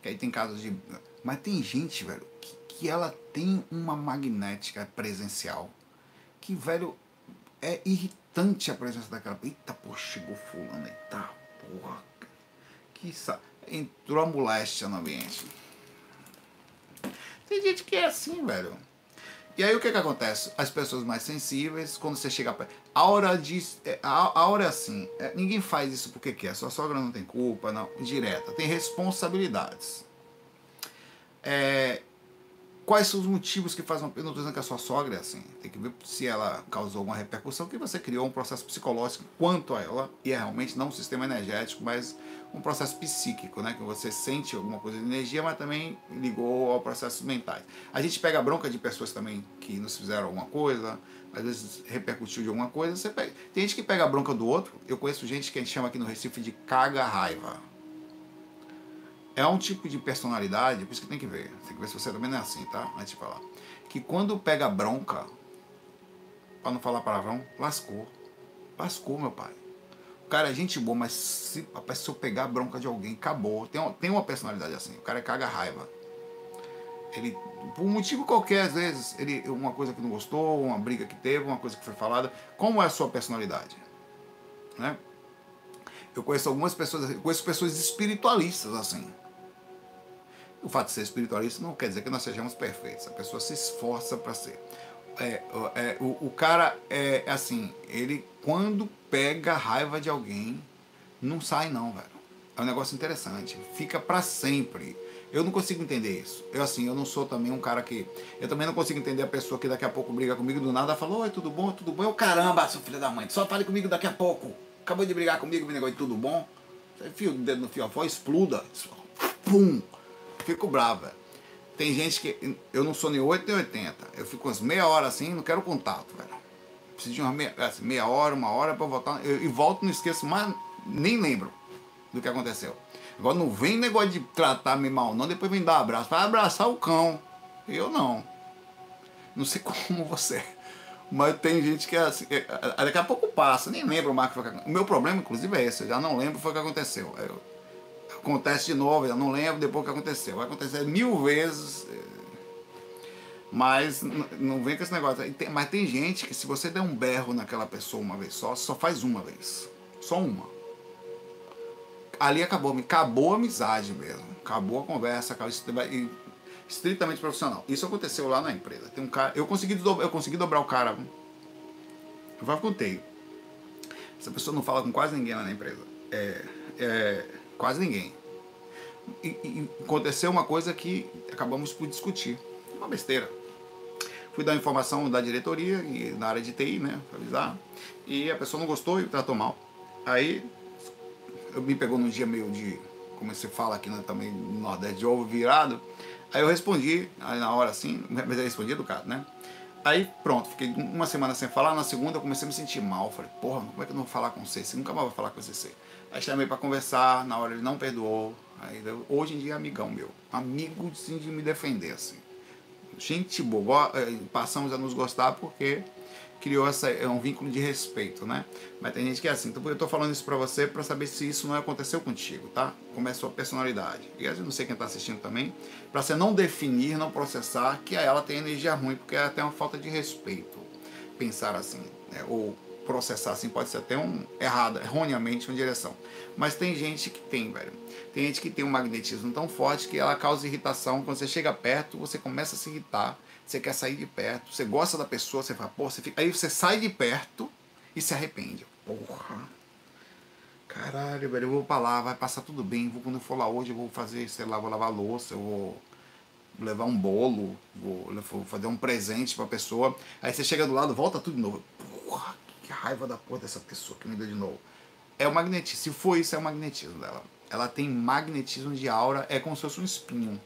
que aí tem casos de. Mas tem gente, velho, que, que ela tem uma magnética presencial que, velho, é irritante a presença daquela. Eita, pô, chegou fulano, eita, porra. Que sa... Entrou a moléstia no ambiente. Tem gente que é assim, velho. E aí o que que acontece? As pessoas mais sensíveis, quando você chega perto. A hora de. É, a hora é assim. É, ninguém faz isso porque quer. Sua sogra não tem culpa, não. Direta. Tem responsabilidades. É, Quais são os motivos que fazem. Eu não estou dizendo que a sua sogra é assim. Tem que ver se ela causou alguma repercussão, que você criou um processo psicológico quanto a ela, e é realmente não um sistema energético, mas um processo psíquico, né? Que você sente alguma coisa de energia, mas também ligou ao processos mentais. A gente pega bronca de pessoas também que nos fizeram alguma coisa, às vezes repercutiu de alguma coisa. Você pega... Tem gente que pega a bronca do outro. Eu conheço gente que a gente chama aqui no Recife de caga-raiva é um tipo de personalidade, por isso que tem que ver. Tem que ver se você também não é assim, tá? Antes de falar. Que quando pega bronca, para não falar palavrão, lascou. Lascou, meu pai. O cara é gente boa, mas se, se eu pegar bronca de alguém, acabou. Tem, tem uma personalidade assim. O cara caga raiva. Ele, por um motivo qualquer, às vezes, ele, uma coisa que não gostou, uma briga que teve, uma coisa que foi falada. Como é a sua personalidade? Né? Eu conheço algumas pessoas, conheço pessoas espiritualistas assim. O fato de ser espiritualista não quer dizer que nós sejamos perfeitos. A pessoa se esforça para ser. É, é, o, o cara é assim, ele quando pega a raiva de alguém, não sai não, velho. É um negócio interessante. Fica para sempre. Eu não consigo entender isso. Eu assim, eu não sou também um cara que. Eu também não consigo entender a pessoa que daqui a pouco briga comigo do nada falou, oi, tudo bom, tudo bom? Eu, caramba, seu filho da mãe, só fale comigo daqui a pouco. Acabou de brigar comigo, me negócio, tudo bom? Fio o dedo no fiofó, expluda. Pum! Fico brava. Tem gente que. Eu não sou nem 8 nem 80. Eu fico umas meia hora assim não quero contato, velho. Preciso de uma meia, assim, meia hora, uma hora para voltar. Eu, e volto, não esqueço mais, nem lembro do que aconteceu. Agora não vem negócio de tratar-me mal, não. Depois vem dar um abraço. Vai abraçar o cão. Eu não. Não sei como você. Mas tem gente que é assim. É, é, daqui a pouco passa, nem lembro mais o que foi. O meu problema, inclusive, é esse. Eu já não lembro o que aconteceu. Eu, acontece de novo, eu não lembro depois que aconteceu. Vai acontecer mil vezes. Eh, mas não vem com esse negócio. Mas tem gente que se você der um berro naquela pessoa uma vez só, só faz uma vez. Só uma. Ali acabou, acabou a amizade mesmo. Acabou a conversa, acabou, estritamente profissional. Isso aconteceu lá na empresa. Tem um cara, eu consegui eu consegui dobrar o cara. Eu já contei. Essa pessoa não fala com quase ninguém lá na empresa. É, é, quase ninguém e, e aconteceu uma coisa que acabamos por discutir. Uma besteira. Fui dar informação da diretoria e na área de TI, né? Pra avisar. E a pessoa não gostou e tratou mal. Aí eu me pegou num dia meio de, como você fala aqui né, também no Nordeste, de ovo virado. Aí eu respondi, aí na hora assim, mas eu respondi educado, né? Aí pronto, fiquei uma semana sem falar, na segunda eu comecei a me sentir mal. Falei, porra, como é que eu não vou falar com você? Você nunca mais vai falar com você. Aí chamei para conversar, na hora ele não perdoou, Aí, hoje em dia é amigão meu. Amigo sim, de me defender, assim. Gente boa, é, passamos a nos gostar porque criou essa, é um vínculo de respeito, né? Mas tem gente que é assim. Então eu tô falando isso pra você pra saber se isso não aconteceu contigo, tá? Como é a sua personalidade. E eu não sei quem tá assistindo também. Pra você não definir, não processar que ela tem energia ruim, porque ela tem uma falta de respeito. Pensar assim, né? Ou processar assim, pode ser até um errado, erroneamente uma direção. Mas tem gente que tem, velho. Tem gente que tem um magnetismo tão forte que ela causa irritação. Quando você chega perto, você começa a se irritar. Você quer sair de perto. Você gosta da pessoa, você fala, pô, você fica. Aí você sai de perto e se arrepende. Porra. Caralho, velho, eu vou pra lá, vai passar tudo bem. Vou, quando eu for lá hoje, eu vou fazer, sei lá, vou lavar louça, eu vou levar um bolo, vou, fazer um presente pra pessoa. Aí você chega do lado, volta tudo de novo. Porra, que raiva da porra dessa pessoa que me deu de novo. É o magnetismo. Se for isso, é o magnetismo dela. Ela tem magnetismo de aura, é como se fosse um espinho.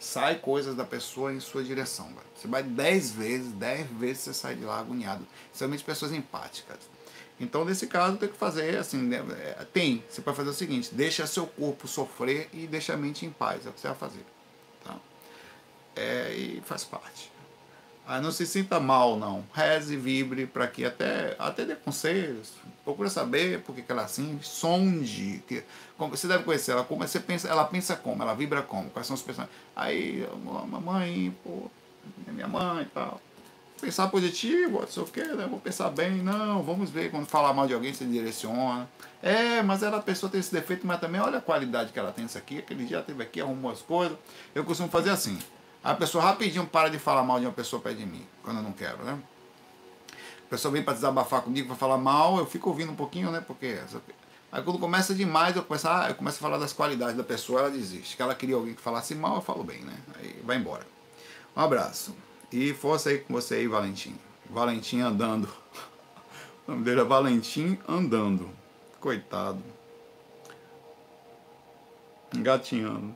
Sai coisas da pessoa em sua direção. Velho. Você vai dez vezes, dez vezes você sai de lá agoniado. Principalmente pessoas empáticas. Então, nesse caso, tem que fazer assim, né? É, tem. Você pode fazer o seguinte, deixa seu corpo sofrer e deixa a mente em paz. É o que você vai fazer. Tá? É, e faz parte. Ah, não se sinta mal, não. Reze, vibre, para que até, até dê conselhos. Procura saber por que, ela é assim. Sonde. Que, como, você deve conhecer ela. Como você pensa, ela pensa como? Ela vibra como? Quais são os personagens? Aí, mamãe, pô, minha mãe e tal pensar positivo, não sei o que, né? Vou pensar bem, não, vamos ver, quando falar mal de alguém, você direciona. É, mas ela, a pessoa tem esse defeito, mas também olha a qualidade que ela tem isso aqui, aquele dia teve aqui, arrumou as coisas. Eu costumo fazer assim. A pessoa rapidinho para de falar mal de uma pessoa perto de mim, quando eu não quero, né? A pessoa vem para desabafar comigo, para falar mal, eu fico ouvindo um pouquinho, né? Porque. Aí quando começa demais, eu começo, a, eu começo a falar das qualidades da pessoa, ela desiste. Que ela queria alguém que falasse mal, eu falo bem, né? Aí vai embora. Um abraço. E força aí com você aí, Valentim. Valentim andando. O nome dele é Valentim andando. Coitado. Engatinhando.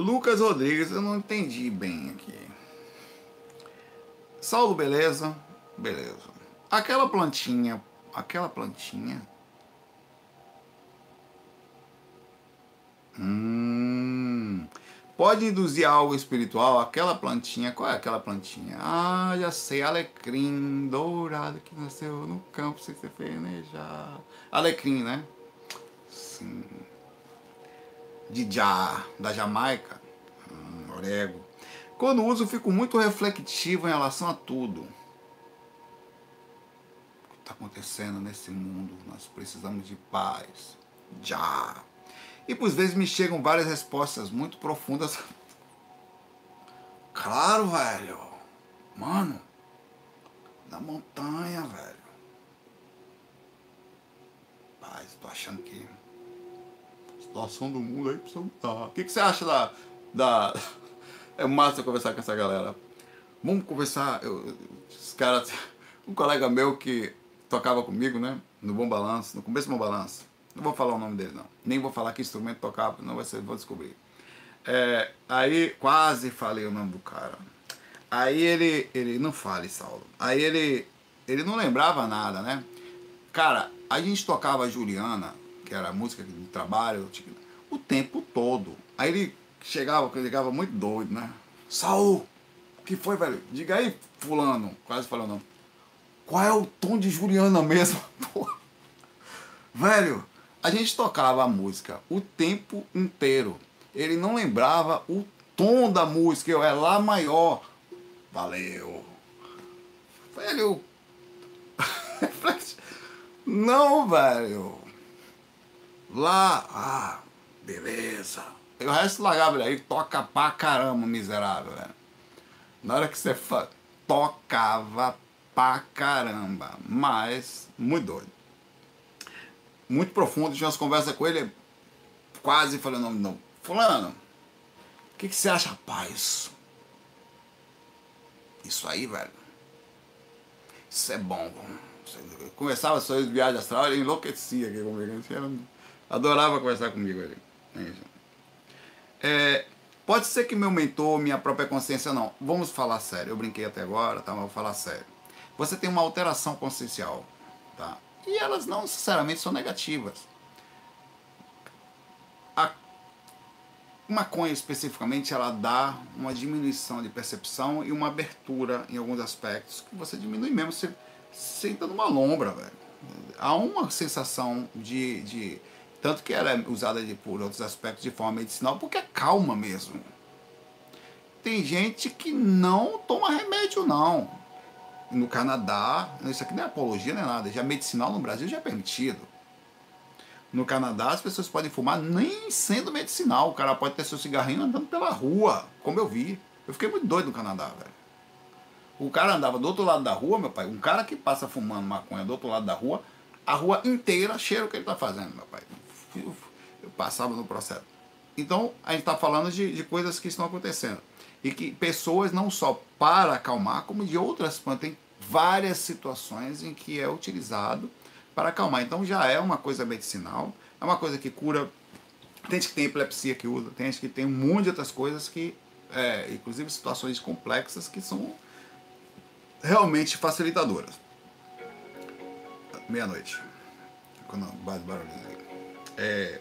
Lucas Rodrigues, eu não entendi bem aqui. Saulo, beleza? Beleza. Aquela plantinha, aquela plantinha. Hum, pode induzir algo espiritual? Aquela plantinha, qual é aquela plantinha? Ah, já sei, alecrim dourado que nasceu no campo sem ser fenejar. Alecrim, né? Sim de já, da Jamaica, hum, orego. Quando uso, fico muito reflexivo em relação a tudo. O que está acontecendo nesse mundo? Nós precisamos de paz. Já. E por vezes me chegam várias respostas muito profundas. Claro, velho. Mano. Na montanha, velho. Paz, tô achando que situação do mundo aí precisa mudar. O que, que você acha da, da. É massa conversar com essa galera. Vamos conversar. Eu, os caras. Um colega meu que tocava comigo, né? No Bom Balanço, no começo do Bom Balanço. Não vou falar o nome dele, não. Nem vou falar que instrumento tocava, não vai ser, vou descobrir. É, aí quase falei o nome do cara. Aí ele, ele não fale, Saulo. Aí ele, ele não lembrava nada, né? Cara, a gente tocava Juliana que era a música de trabalho, o tempo todo. Aí ele chegava, ligava muito doido, né? Saul, o que foi, velho? Diga aí, fulano, quase falando. Qual é o tom de Juliana mesmo? Velho, a gente tocava a música o tempo inteiro. Ele não lembrava o tom da música, eu é lá maior. Valeu. Velho. não, velho. Lá, ah, beleza. E o resto largava ele aí, toca pra caramba, miserável, velho. Na hora que você fa... tocava pra caramba, mas muito doido. Muito profundo, tinha umas conversas com ele, quase falei o nome não. Fulano, o que, que você acha, rapaz? Isso aí, velho. Isso é bom. Conversava sobre viagem astral, ele enlouquecia aqui comigo. Adorava conversar comigo ali. É, pode ser que meu mentor, minha própria consciência, não. Vamos falar sério. Eu brinquei até agora, tá? Mas vou falar sério. Você tem uma alteração consciencial, tá? E elas não necessariamente são negativas. A maconha especificamente, ela dá uma diminuição de percepção e uma abertura em alguns aspectos que você diminui mesmo, você senta numa lombra, velho. Há uma sensação de, de tanto que ela é usada de, por outros aspectos de forma medicinal, porque é calma mesmo. tem gente que não toma remédio, não. No Canadá, isso aqui não é apologia, não é nada, já medicinal no Brasil já é permitido. No Canadá, as pessoas podem fumar nem sendo medicinal. O cara pode ter seu cigarrinho andando pela rua, como eu vi. Eu fiquei muito doido no Canadá, velho. O cara andava do outro lado da rua, meu pai. Um cara que passa fumando maconha do outro lado da rua, a rua inteira cheira o que ele está fazendo, meu pai. Eu passava no processo. Então, a gente está falando de, de coisas que estão acontecendo. E que pessoas, não só para acalmar, como de outras Tem várias situações em que é utilizado para acalmar. Então, já é uma coisa medicinal, é uma coisa que cura. Tem gente que tem epilepsia que usa, tem gente que tem um monte de outras coisas que, é, inclusive situações complexas, que são realmente facilitadoras. Meia-noite. Quando bate barulho aí. É,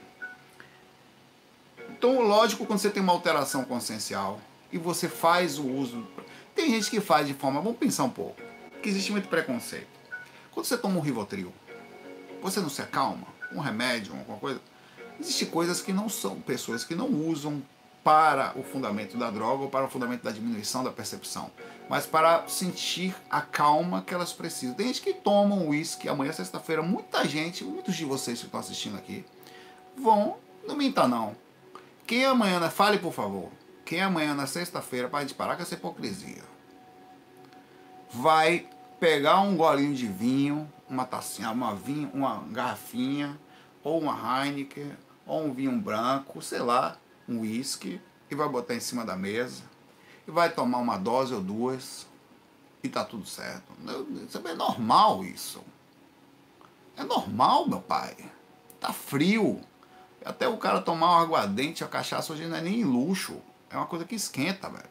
então, lógico, quando você tem uma alteração consciencial e você faz o uso. Tem gente que faz de forma. Vamos pensar um pouco. Que existe muito preconceito. Quando você toma um Rivotril, você não se acalma? Um remédio, alguma coisa? Existem coisas que não são, pessoas que não usam para o fundamento da droga ou para o fundamento da diminuição da percepção, mas para sentir a calma que elas precisam. Tem gente que toma um uísque, amanhã, sexta-feira, muita gente, muitos de vocês que estão assistindo aqui, vão, não minta não, quem amanhã, fale por favor, quem amanhã na sexta-feira, para a gente parar com essa hipocrisia, vai pegar um golinho de vinho, uma tacinha, uma, vinho, uma garrafinha, ou uma Heineken, ou um vinho branco, sei lá, um whisky, e vai botar em cima da mesa, e vai tomar uma dose ou duas, e tá tudo certo. É normal isso. É normal, meu pai. Tá frio. Até o cara tomar um aguardente, a cachaça hoje não é nem luxo. É uma coisa que esquenta, velho.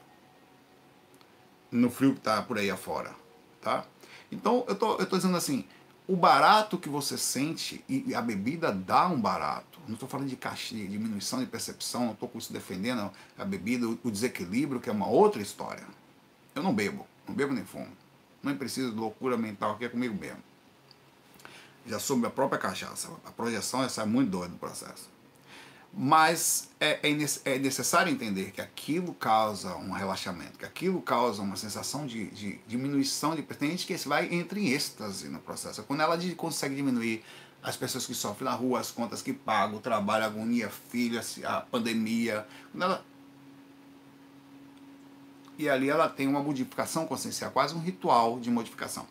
No frio que tá por aí afora, tá? Então, eu tô, eu tô dizendo assim, o barato que você sente, e a bebida dá um barato. Não estou falando de caixa, de diminuição de percepção, não estou com isso defendendo a bebida, o desequilíbrio, que é uma outra história. Eu não bebo, não bebo nem fumo. Não preciso de loucura mental aqui é comigo mesmo. Já sou minha própria cachaça. A projeção é sai muito doida do processo. Mas é, é, é, necessário entender que aquilo causa um relaxamento, que aquilo causa uma sensação de, de diminuição de tem gente que vai entre em êxtase no processo. Quando ela consegue diminuir as pessoas que sofrem na rua, as contas que pagam, o trabalho, a agonia, filha, a pandemia, quando ela e ali ela tem uma modificação consciencial, quase um ritual de modificação.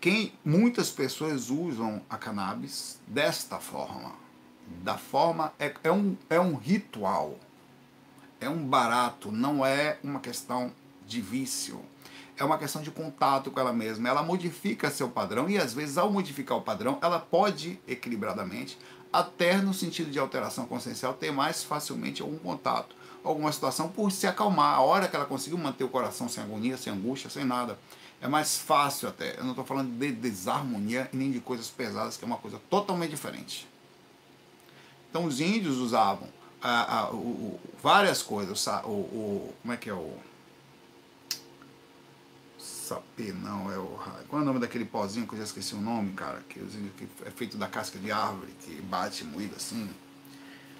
Quem muitas pessoas usam a cannabis desta forma da forma. É, é, um, é um ritual, é um barato, não é uma questão de vício. É uma questão de contato com ela mesma. Ela modifica seu padrão e, às vezes, ao modificar o padrão, ela pode, equilibradamente, até no sentido de alteração consciencial, ter mais facilmente algum contato, alguma situação, por se acalmar. A hora que ela conseguiu manter o coração sem agonia, sem angústia, sem nada, é mais fácil até. Eu não estou falando de desarmonia e nem de coisas pesadas, que é uma coisa totalmente diferente. Então os índios usavam a, a, o, o, várias coisas. O, o, como é que é o. Sapê, não, é o. Qual é o nome daquele pozinho que eu já esqueci o nome, cara? Que, que é feito da casca de árvore, que bate moído assim.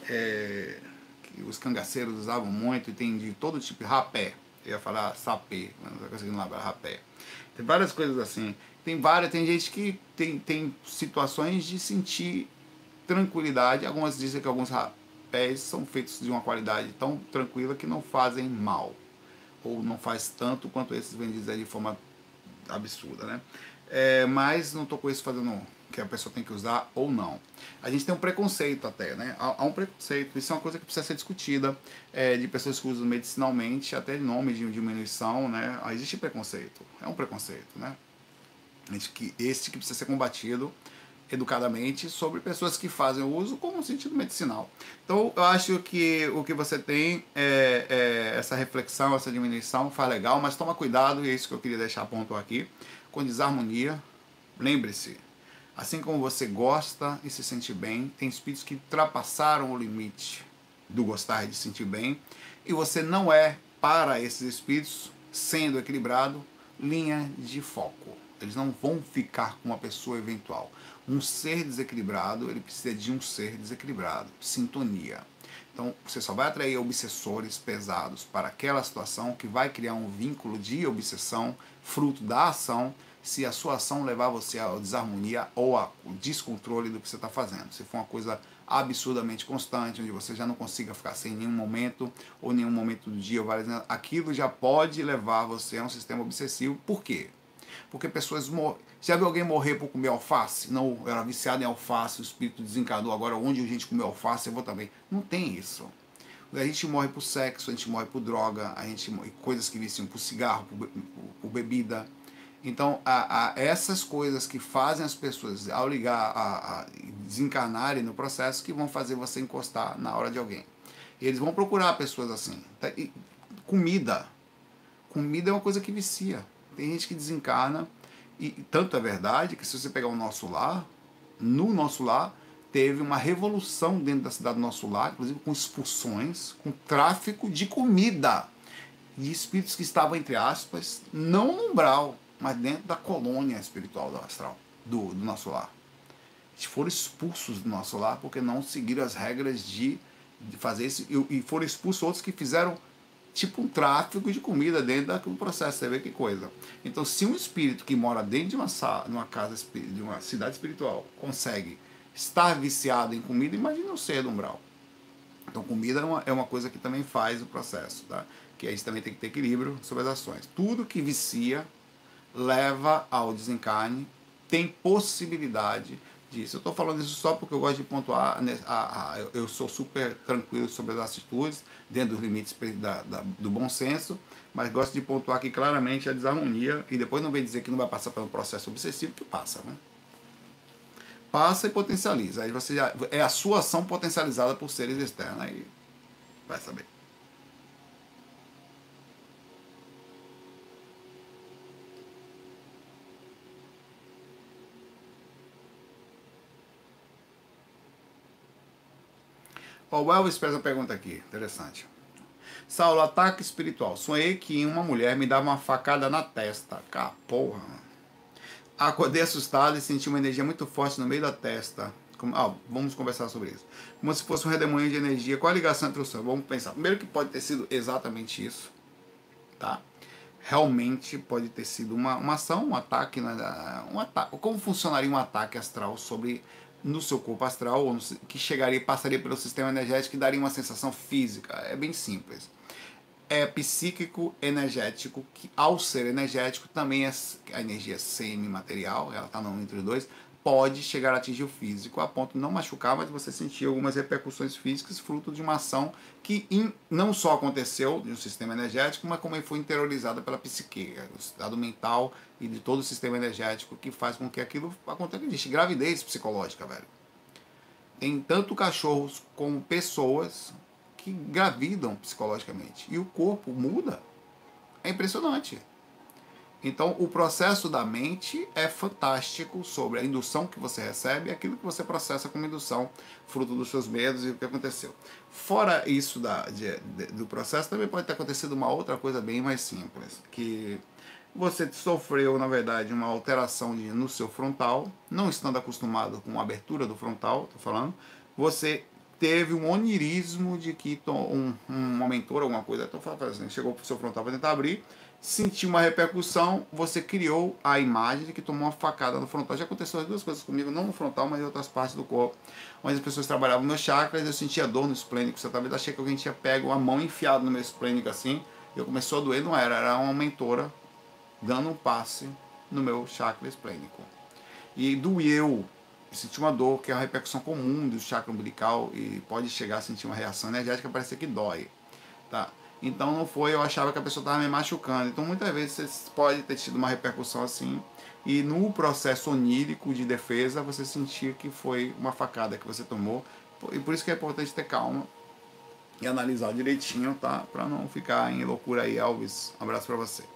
É, que os cangaceiros usavam muito e tem de todo tipo de rapé. Eu ia falar sapê, mas não estou conseguindo lembrar, rapé. Tem várias coisas assim. Tem várias, tem gente que tem, tem situações de sentir tranquilidade. Algumas dizem que alguns rapés são feitos de uma qualidade tão tranquila que não fazem mal. Ou não faz tanto quanto esses vendidos aí de forma absurda, né? É, mas não estou com isso fazendo que a pessoa tem que usar ou não. A gente tem um preconceito até, né? Há, há um preconceito, isso é uma coisa que precisa ser discutida, é, de pessoas que usam medicinalmente, até em nome de diminuição, né? Existe preconceito, é um preconceito, né? Que, esse que precisa ser combatido educadamente sobre pessoas que fazem o uso como um sentido medicinal. Então, eu acho que o que você tem é, é essa reflexão, essa diminuição, faz legal, mas toma cuidado, e é isso que eu queria deixar ponto aqui, com desarmonia. Lembre-se, assim como você gosta e se sente bem, tem espíritos que ultrapassaram o limite do gostar e de sentir bem, e você não é, para esses espíritos, sendo equilibrado, linha de foco. Eles não vão ficar com uma pessoa eventual. Um ser desequilibrado, ele precisa de um ser desequilibrado, sintonia. Então, você só vai atrair obsessores pesados para aquela situação que vai criar um vínculo de obsessão, fruto da ação, se a sua ação levar você à desarmonia ou ao descontrole do que você está fazendo. Se for uma coisa absurdamente constante, onde você já não consiga ficar sem nenhum momento, ou nenhum momento do dia, aquilo já pode levar você a um sistema obsessivo. Por quê? Porque pessoas morrem. Já viu alguém morrer por comer alface? Não, eu era viciado em alface, o espírito desencanou, agora onde a gente comeu alface, eu vou também. Não tem isso. A gente morre por sexo, a gente morre por droga, a gente morre, coisas que viciam por cigarro, por, por, por bebida. Então, a, a, essas coisas que fazem as pessoas, ao ligar, a, a, desencarnarem no processo, que vão fazer você encostar na hora de alguém. Eles vão procurar pessoas assim. Tá, e comida. Comida é uma coisa que vicia. Tem gente que desencarna, e tanto é verdade que se você pegar o nosso lar, no nosso lar, teve uma revolução dentro da cidade do nosso lar, inclusive com expulsões, com tráfico de comida. De espíritos que estavam, entre aspas, não no umbral, mas dentro da colônia espiritual do astral, do, do nosso lar. Eles foram expulsos do nosso lar porque não seguiram as regras de, de fazer isso, e, e foram expulsos outros que fizeram tipo um tráfico de comida dentro daquele processo, você vê que coisa. Então, se um espírito que mora dentro de uma, sala, casa, de uma cidade espiritual, consegue estar viciado em comida, imagine o ser do umbral. Então, comida é uma, é uma coisa que também faz o processo, tá? Que a gente também tem que ter equilíbrio sobre as ações. Tudo que vicia leva ao desencarne, tem possibilidade disso. Eu estou falando isso só porque eu gosto de pontuar, a, a, eu sou super tranquilo sobre as atitudes, dentro dos limites da, da, do bom senso, mas gosto de pontuar aqui claramente a desarmonia e depois não vem dizer que não vai passar pelo processo obsessivo, que passa, né? Passa e potencializa. Aí você já, é a sua ação potencializada por seres externos. Aí vai saber. Ó, o Elvis fez uma pergunta aqui, interessante. Saulo, ataque espiritual. Sonhei que uma mulher me dava uma facada na testa. Cá, porra. Acordei assustado e senti uma energia muito forte no meio da testa. Como, vamos conversar sobre isso. Como se fosse um redemoinho de energia. Qual a ligação entre os sonhos? Vamos pensar. Primeiro que pode ter sido exatamente isso. Tá? Realmente pode ter sido uma, uma ação, um ataque, um ataque. Como funcionaria um ataque astral sobre no seu corpo astral, ou no, que chegaria, passaria pelo sistema energético e daria uma sensação física. É bem simples. É psíquico energético, que ao ser energético também é a energia semi-material, ela está entre os dois, pode chegar a atingir o físico a ponto de não machucar, mas você sentir algumas repercussões físicas fruto de uma ação que in, não só aconteceu no sistema energético, mas como foi interiorizada pela psique, o estado mental e de todo o sistema energético que faz com que aquilo aconteça. Existe gravidez psicológica, velho. Tem tanto cachorros como pessoas que gravidam psicologicamente. E o corpo muda. É impressionante. Então, o processo da mente é fantástico sobre a indução que você recebe e aquilo que você processa como indução, fruto dos seus medos e o que aconteceu. Fora isso da, de, de, do processo, também pode ter acontecido uma outra coisa bem mais simples, que você sofreu, na verdade, uma alteração de, no seu frontal, não estando acostumado com a abertura do frontal, estou falando, você teve um onirismo de que um, um mentor, alguma coisa, falando assim, chegou para o seu frontal para tentar abrir, sentiu uma repercussão, você criou a imagem de que tomou uma facada no frontal. Já aconteceu as duas coisas comigo, não no frontal, mas em outras partes do corpo, onde as pessoas trabalhavam nos chakras, eu sentia dor no esplênico, você talvez achei que alguém tinha pego a mão enfiada no meu esplênico assim, eu começou a doer, não era, era uma mentora dando um passe no meu chakra esplênico. E doeu, senti uma dor, que é uma repercussão comum do chakra umbilical e pode chegar a sentir uma reação energética, parece que dói. Tá? Então não foi, eu achava que a pessoa estava me machucando. Então muitas vezes você pode ter tido uma repercussão assim. E no processo onírico de defesa, você sentir que foi uma facada que você tomou. E por isso que é importante ter calma e analisar direitinho, tá? Para não ficar em loucura aí, Elvis. Um abraço para você.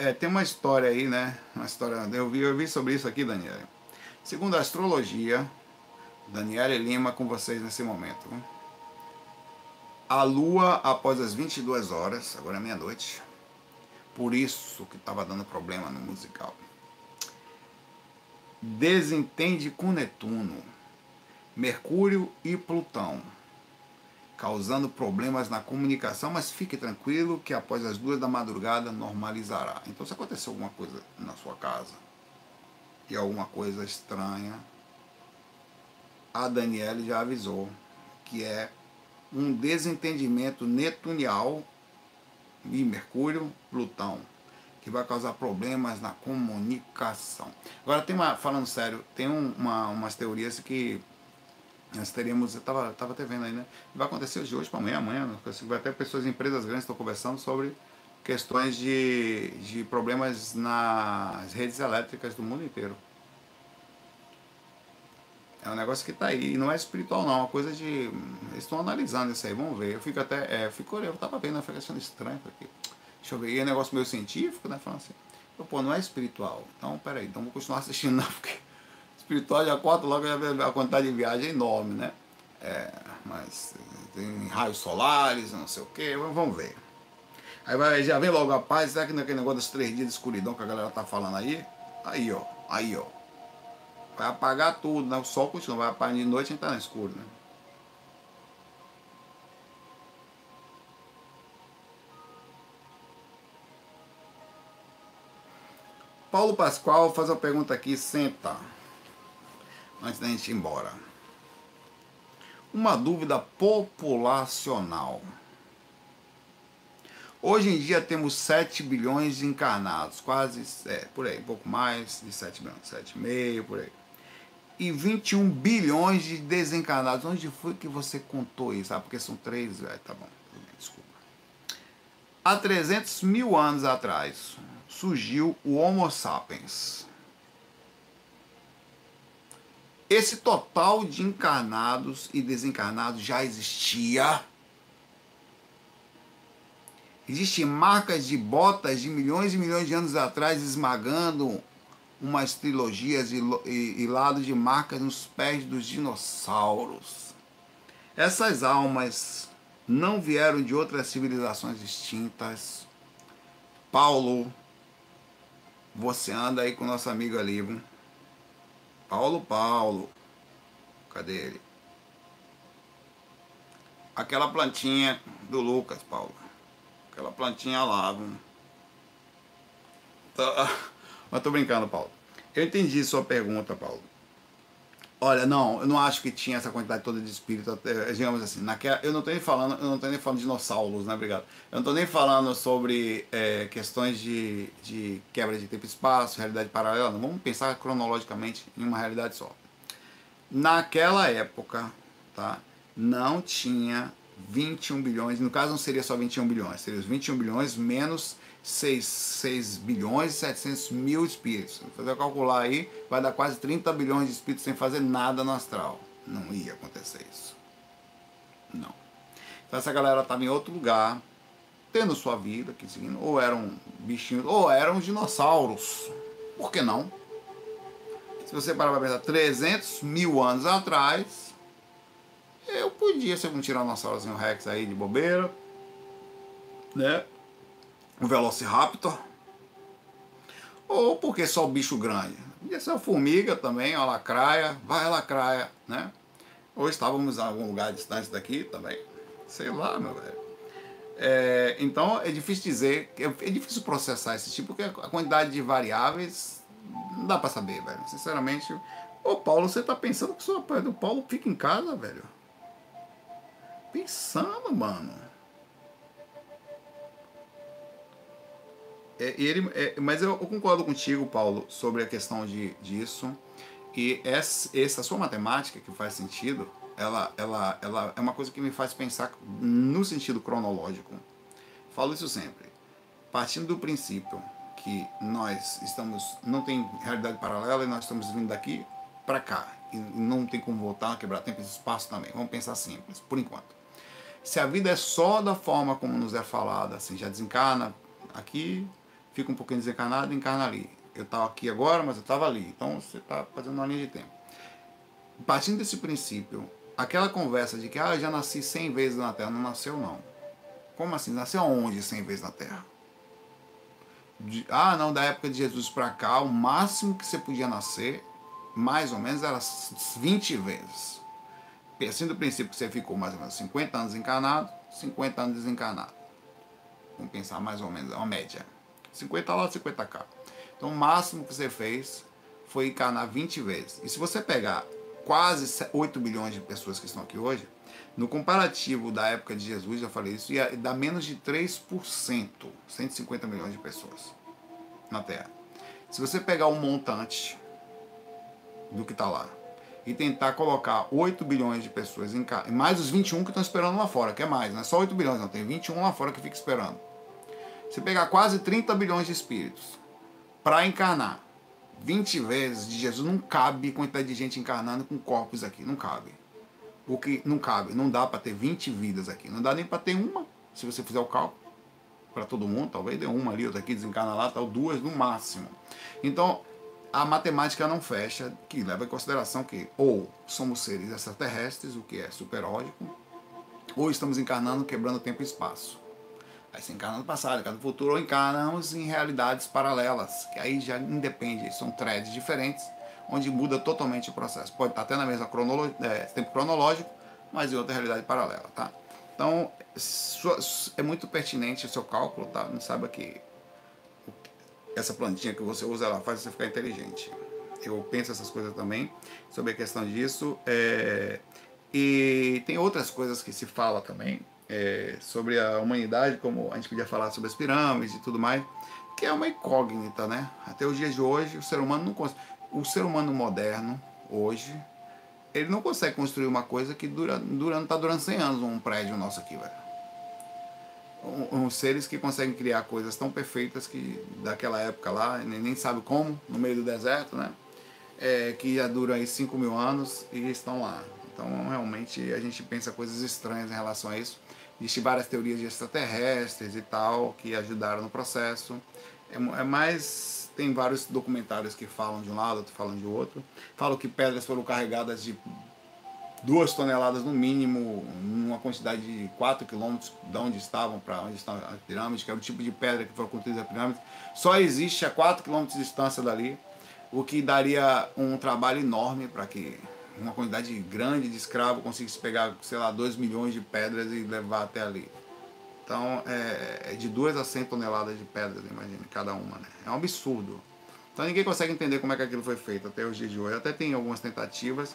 É, tem uma história aí, né? Uma história. Eu vi, eu vi sobre isso aqui, Daniel. Segundo a astrologia, Daniela Lima com vocês nesse momento. a lua após as 22 horas, agora é meia-noite. Por isso que estava dando problema no musical. Desentende com Netuno, Mercúrio e Plutão, causando problemas na comunicação, mas fique tranquilo que após as duas da madrugada normalizará. Então, se aconteceu alguma coisa na sua casa e alguma coisa estranha, a Daniela já avisou que é um desentendimento netunial e Mercúrio, Plutão, que vai causar problemas na comunicação. Agora tem uma, falando sério, tem um, uma, umas teorias que nós teríamos, eu estava tava até vendo aí, né? Vai acontecer de hoje para amanhã, amanhã, vai ter pessoas, empresas grandes estão conversando sobre questões de, de problemas nas redes elétricas do mundo inteiro. É um negócio que está aí, não é espiritual não, é uma coisa de. Eles estão analisando isso aí, vamos ver. Eu fico até. É, fico, eu estava vendo, eu fico achando estranho aqui. Deixa eu ver, e é um negócio meio científico, né? Falando assim, eu, pô, não é espiritual. Então, peraí, então vou continuar assistindo, não, porque espiritual já corta logo a quantidade de viagem é enorme, né? É, mas tem raios solares, não sei o que, vamos ver. Aí vai, já vem logo a paz, será que naquele negócio dos três dias de escuridão que a galera tá falando aí? Aí, ó, aí, ó. Vai apagar tudo, né? O sol continua, vai apagar de noite a gente tá no escuro, né? Paulo Pascoal faz uma pergunta aqui, senta. Antes da gente ir embora. Uma dúvida populacional. Hoje em dia temos 7 bilhões de encarnados, quase, é, por aí, um pouco mais de 7 bilhões, 7,5, por aí e 21 bilhões de desencarnados. Onde foi que você contou isso? Ah, porque são três. É, tá bom, desculpa. Há 300 mil anos atrás surgiu o Homo sapiens. Esse total de encarnados e desencarnados já existia. Existem marcas de botas de milhões e milhões de anos atrás esmagando umas trilogias e, e, e lado de marcas nos pés dos dinossauros. Essas almas não vieram de outras civilizações extintas. Paulo, você anda aí com nosso amigo ali, viu? Paulo, Paulo. Cadê ele? Aquela plantinha do Lucas, Paulo. Aquela plantinha lá? Tá. Mas tô brincando, Paulo. Eu entendi sua pergunta, Paulo. Olha, não, eu não acho que tinha essa quantidade toda de espírito, digamos assim, naquela, eu não estou nem falando, eu não estou nem falando de dinossauros, né, obrigado. Eu não estou nem falando sobre é, questões de, de quebra de tempo e espaço, realidade paralela, não. vamos pensar cronologicamente em uma realidade só. Naquela época, tá, não tinha 21 bilhões, no caso não seria só 21 bilhões, seria os 21 bilhões menos 6, 6 bilhões e 700 mil espíritos. Se fazer calcular aí, vai dar quase 30 bilhões de espíritos sem fazer nada no astral. Não ia acontecer isso. Não. Então essa galera estava em outro lugar, tendo sua vida, aqui seguindo, ou eram bichinhos, ou eram dinossauros. Por que não? Se você parar para pensar, 300 mil anos atrás, eu podia ser um tiranossauro Rex aí de bobeira, né? Um Velociraptor, ou porque só o bicho grande. Podia ser a formiga também, a lacraia, vai lacraia, né? Ou estávamos em algum lugar distante daqui também, sei lá, meu velho. É, então é difícil dizer, é, é difícil processar esse tipo, porque a quantidade de variáveis não dá para saber, velho. Sinceramente, ô Paulo, você tá pensando que o seu pai do Paulo fica em casa, velho? Pensando, mano. É, ele, é, mas eu, eu, concordo contigo, Paulo, sobre a questão de, disso. E essa, essa sua matemática, que faz sentido, ela, ela, ela é uma coisa que me faz pensar no sentido cronológico. Falo isso sempre. Partindo do princípio que nós estamos, não tem realidade paralela e nós estamos vindo daqui para cá. E não tem como voltar, quebrar tempo e espaço também. Vamos pensar simples, por enquanto. Se a vida é só da forma como nos é falada, assim, já desencarna aqui, fica um pouquinho desencarnado, encarna ali. Eu estava aqui agora, mas eu estava ali. Então você está fazendo uma linha de tempo. Partindo desse princípio, aquela conversa de que ah, eu já nasci 100 vezes na Terra, não nasceu não. Como assim? Nasceu onde 100 vezes na Terra? De, ah, não, da época de Jesus para cá, o máximo que você podia nascer, mais ou menos, era 20 vezes. Assim do princípio que você ficou mais ou menos 50 anos encarnado, 50 anos desencarnado. Vamos pensar mais ou menos, é uma média. 50 lá, 50 cá. Então o máximo que você fez foi encarnar 20 vezes. E se você pegar quase 8 bilhões de pessoas que estão aqui hoje, no comparativo da época de Jesus, já falei isso, ia dar menos de 3%, 150 milhões de pessoas na Terra. Se você pegar um montante do que está lá e tentar colocar 8 bilhões de pessoas em casa, mais os 21 que estão esperando lá fora, que é mais, não é só 8 bilhões, não, tem 21 lá fora que fica esperando. Você pegar quase 30 bilhões de espíritos para encarnar 20 vezes de Jesus não cabe quantidade de gente encarnando com corpos aqui, não cabe. O que não cabe, não dá para ter 20 vidas aqui, não dá nem para ter uma, se você fizer o cálculo para todo mundo, talvez dê uma ali, outra aqui, desencarna lá, tal, duas no máximo. Então, a matemática não fecha, que leva em consideração que ou somos seres extraterrestres, o que é superódico, ou estamos encarnando quebrando tempo e espaço. Aí você encarna no passado, encarna no futuro, ou encarnamos em realidades paralelas, que aí já independe, são threads diferentes, onde muda totalmente o processo. Pode estar até na mesma cronologia, é, tempo cronológico, mas em outra realidade paralela, tá? Então, é muito pertinente o seu cálculo, tá? Não saiba que essa plantinha que você usa, ela faz você ficar inteligente. Eu penso essas coisas também, sobre a questão disso. É... E tem outras coisas que se fala também, é, sobre a humanidade, como a gente podia falar sobre as pirâmides e tudo mais, que é uma incógnita, né? Até os dias de hoje, o ser humano não consegue. O ser humano moderno, hoje, ele não consegue construir uma coisa que dura, dura, tá durando 100 anos um prédio nosso aqui, velho. Um, um, seres que conseguem criar coisas tão perfeitas que daquela época lá, nem, nem sabe como, no meio do deserto, né? É, que já duram aí 5 mil anos e estão lá. Então, realmente, a gente pensa coisas estranhas em relação a isso. Existem várias teorias de extraterrestres e tal que ajudaram no processo. É, é mais. Tem vários documentários que falam de um lado, outro falam de outro. Falam que pedras foram carregadas de duas toneladas no mínimo, numa quantidade de 4 quilômetros de onde estavam para onde estão as pirâmides, que era o tipo de pedra que foram construídas as pirâmides. Só existe a 4 quilômetros de distância dali, o que daria um trabalho enorme para que uma quantidade grande de escravos conseguisse pegar, sei lá, 2 milhões de pedras e levar até ali. Então, é, é de 2 a 100 toneladas de pedras, imagina, cada uma, né? É um absurdo. Então, ninguém consegue entender como é que aquilo foi feito até os dias de hoje. Até tem algumas tentativas.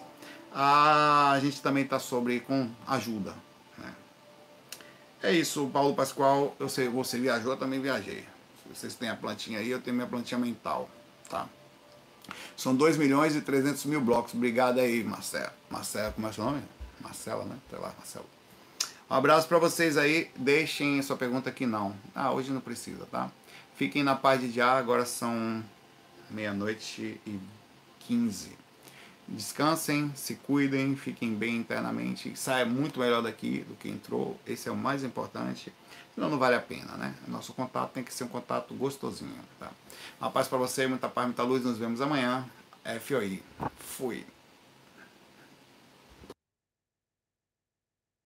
A gente também está sobre com ajuda. Né? É isso, Paulo Pascoal. Eu sei, você viajou, eu também viajei. Vocês têm a plantinha aí, eu tenho minha plantinha mental, tá? São 2 milhões e 300 mil blocos. Obrigado aí, Marcelo. Marcelo, como é seu nome? Marcela, né? Sei lá, Marcelo. Um abraço para vocês aí. Deixem sua pergunta aqui não. Ah, hoje não precisa, tá? Fiquem na paz de já. Agora são meia-noite e 15. Descansem, se cuidem, fiquem bem internamente. Saia muito melhor daqui do que entrou. Esse é o mais importante. Senão não vale a pena, né? Nosso contato tem que ser um contato gostosinho, tá? Uma paz para você, muita paz, muita luz. Nos vemos amanhã. FOI. Fui.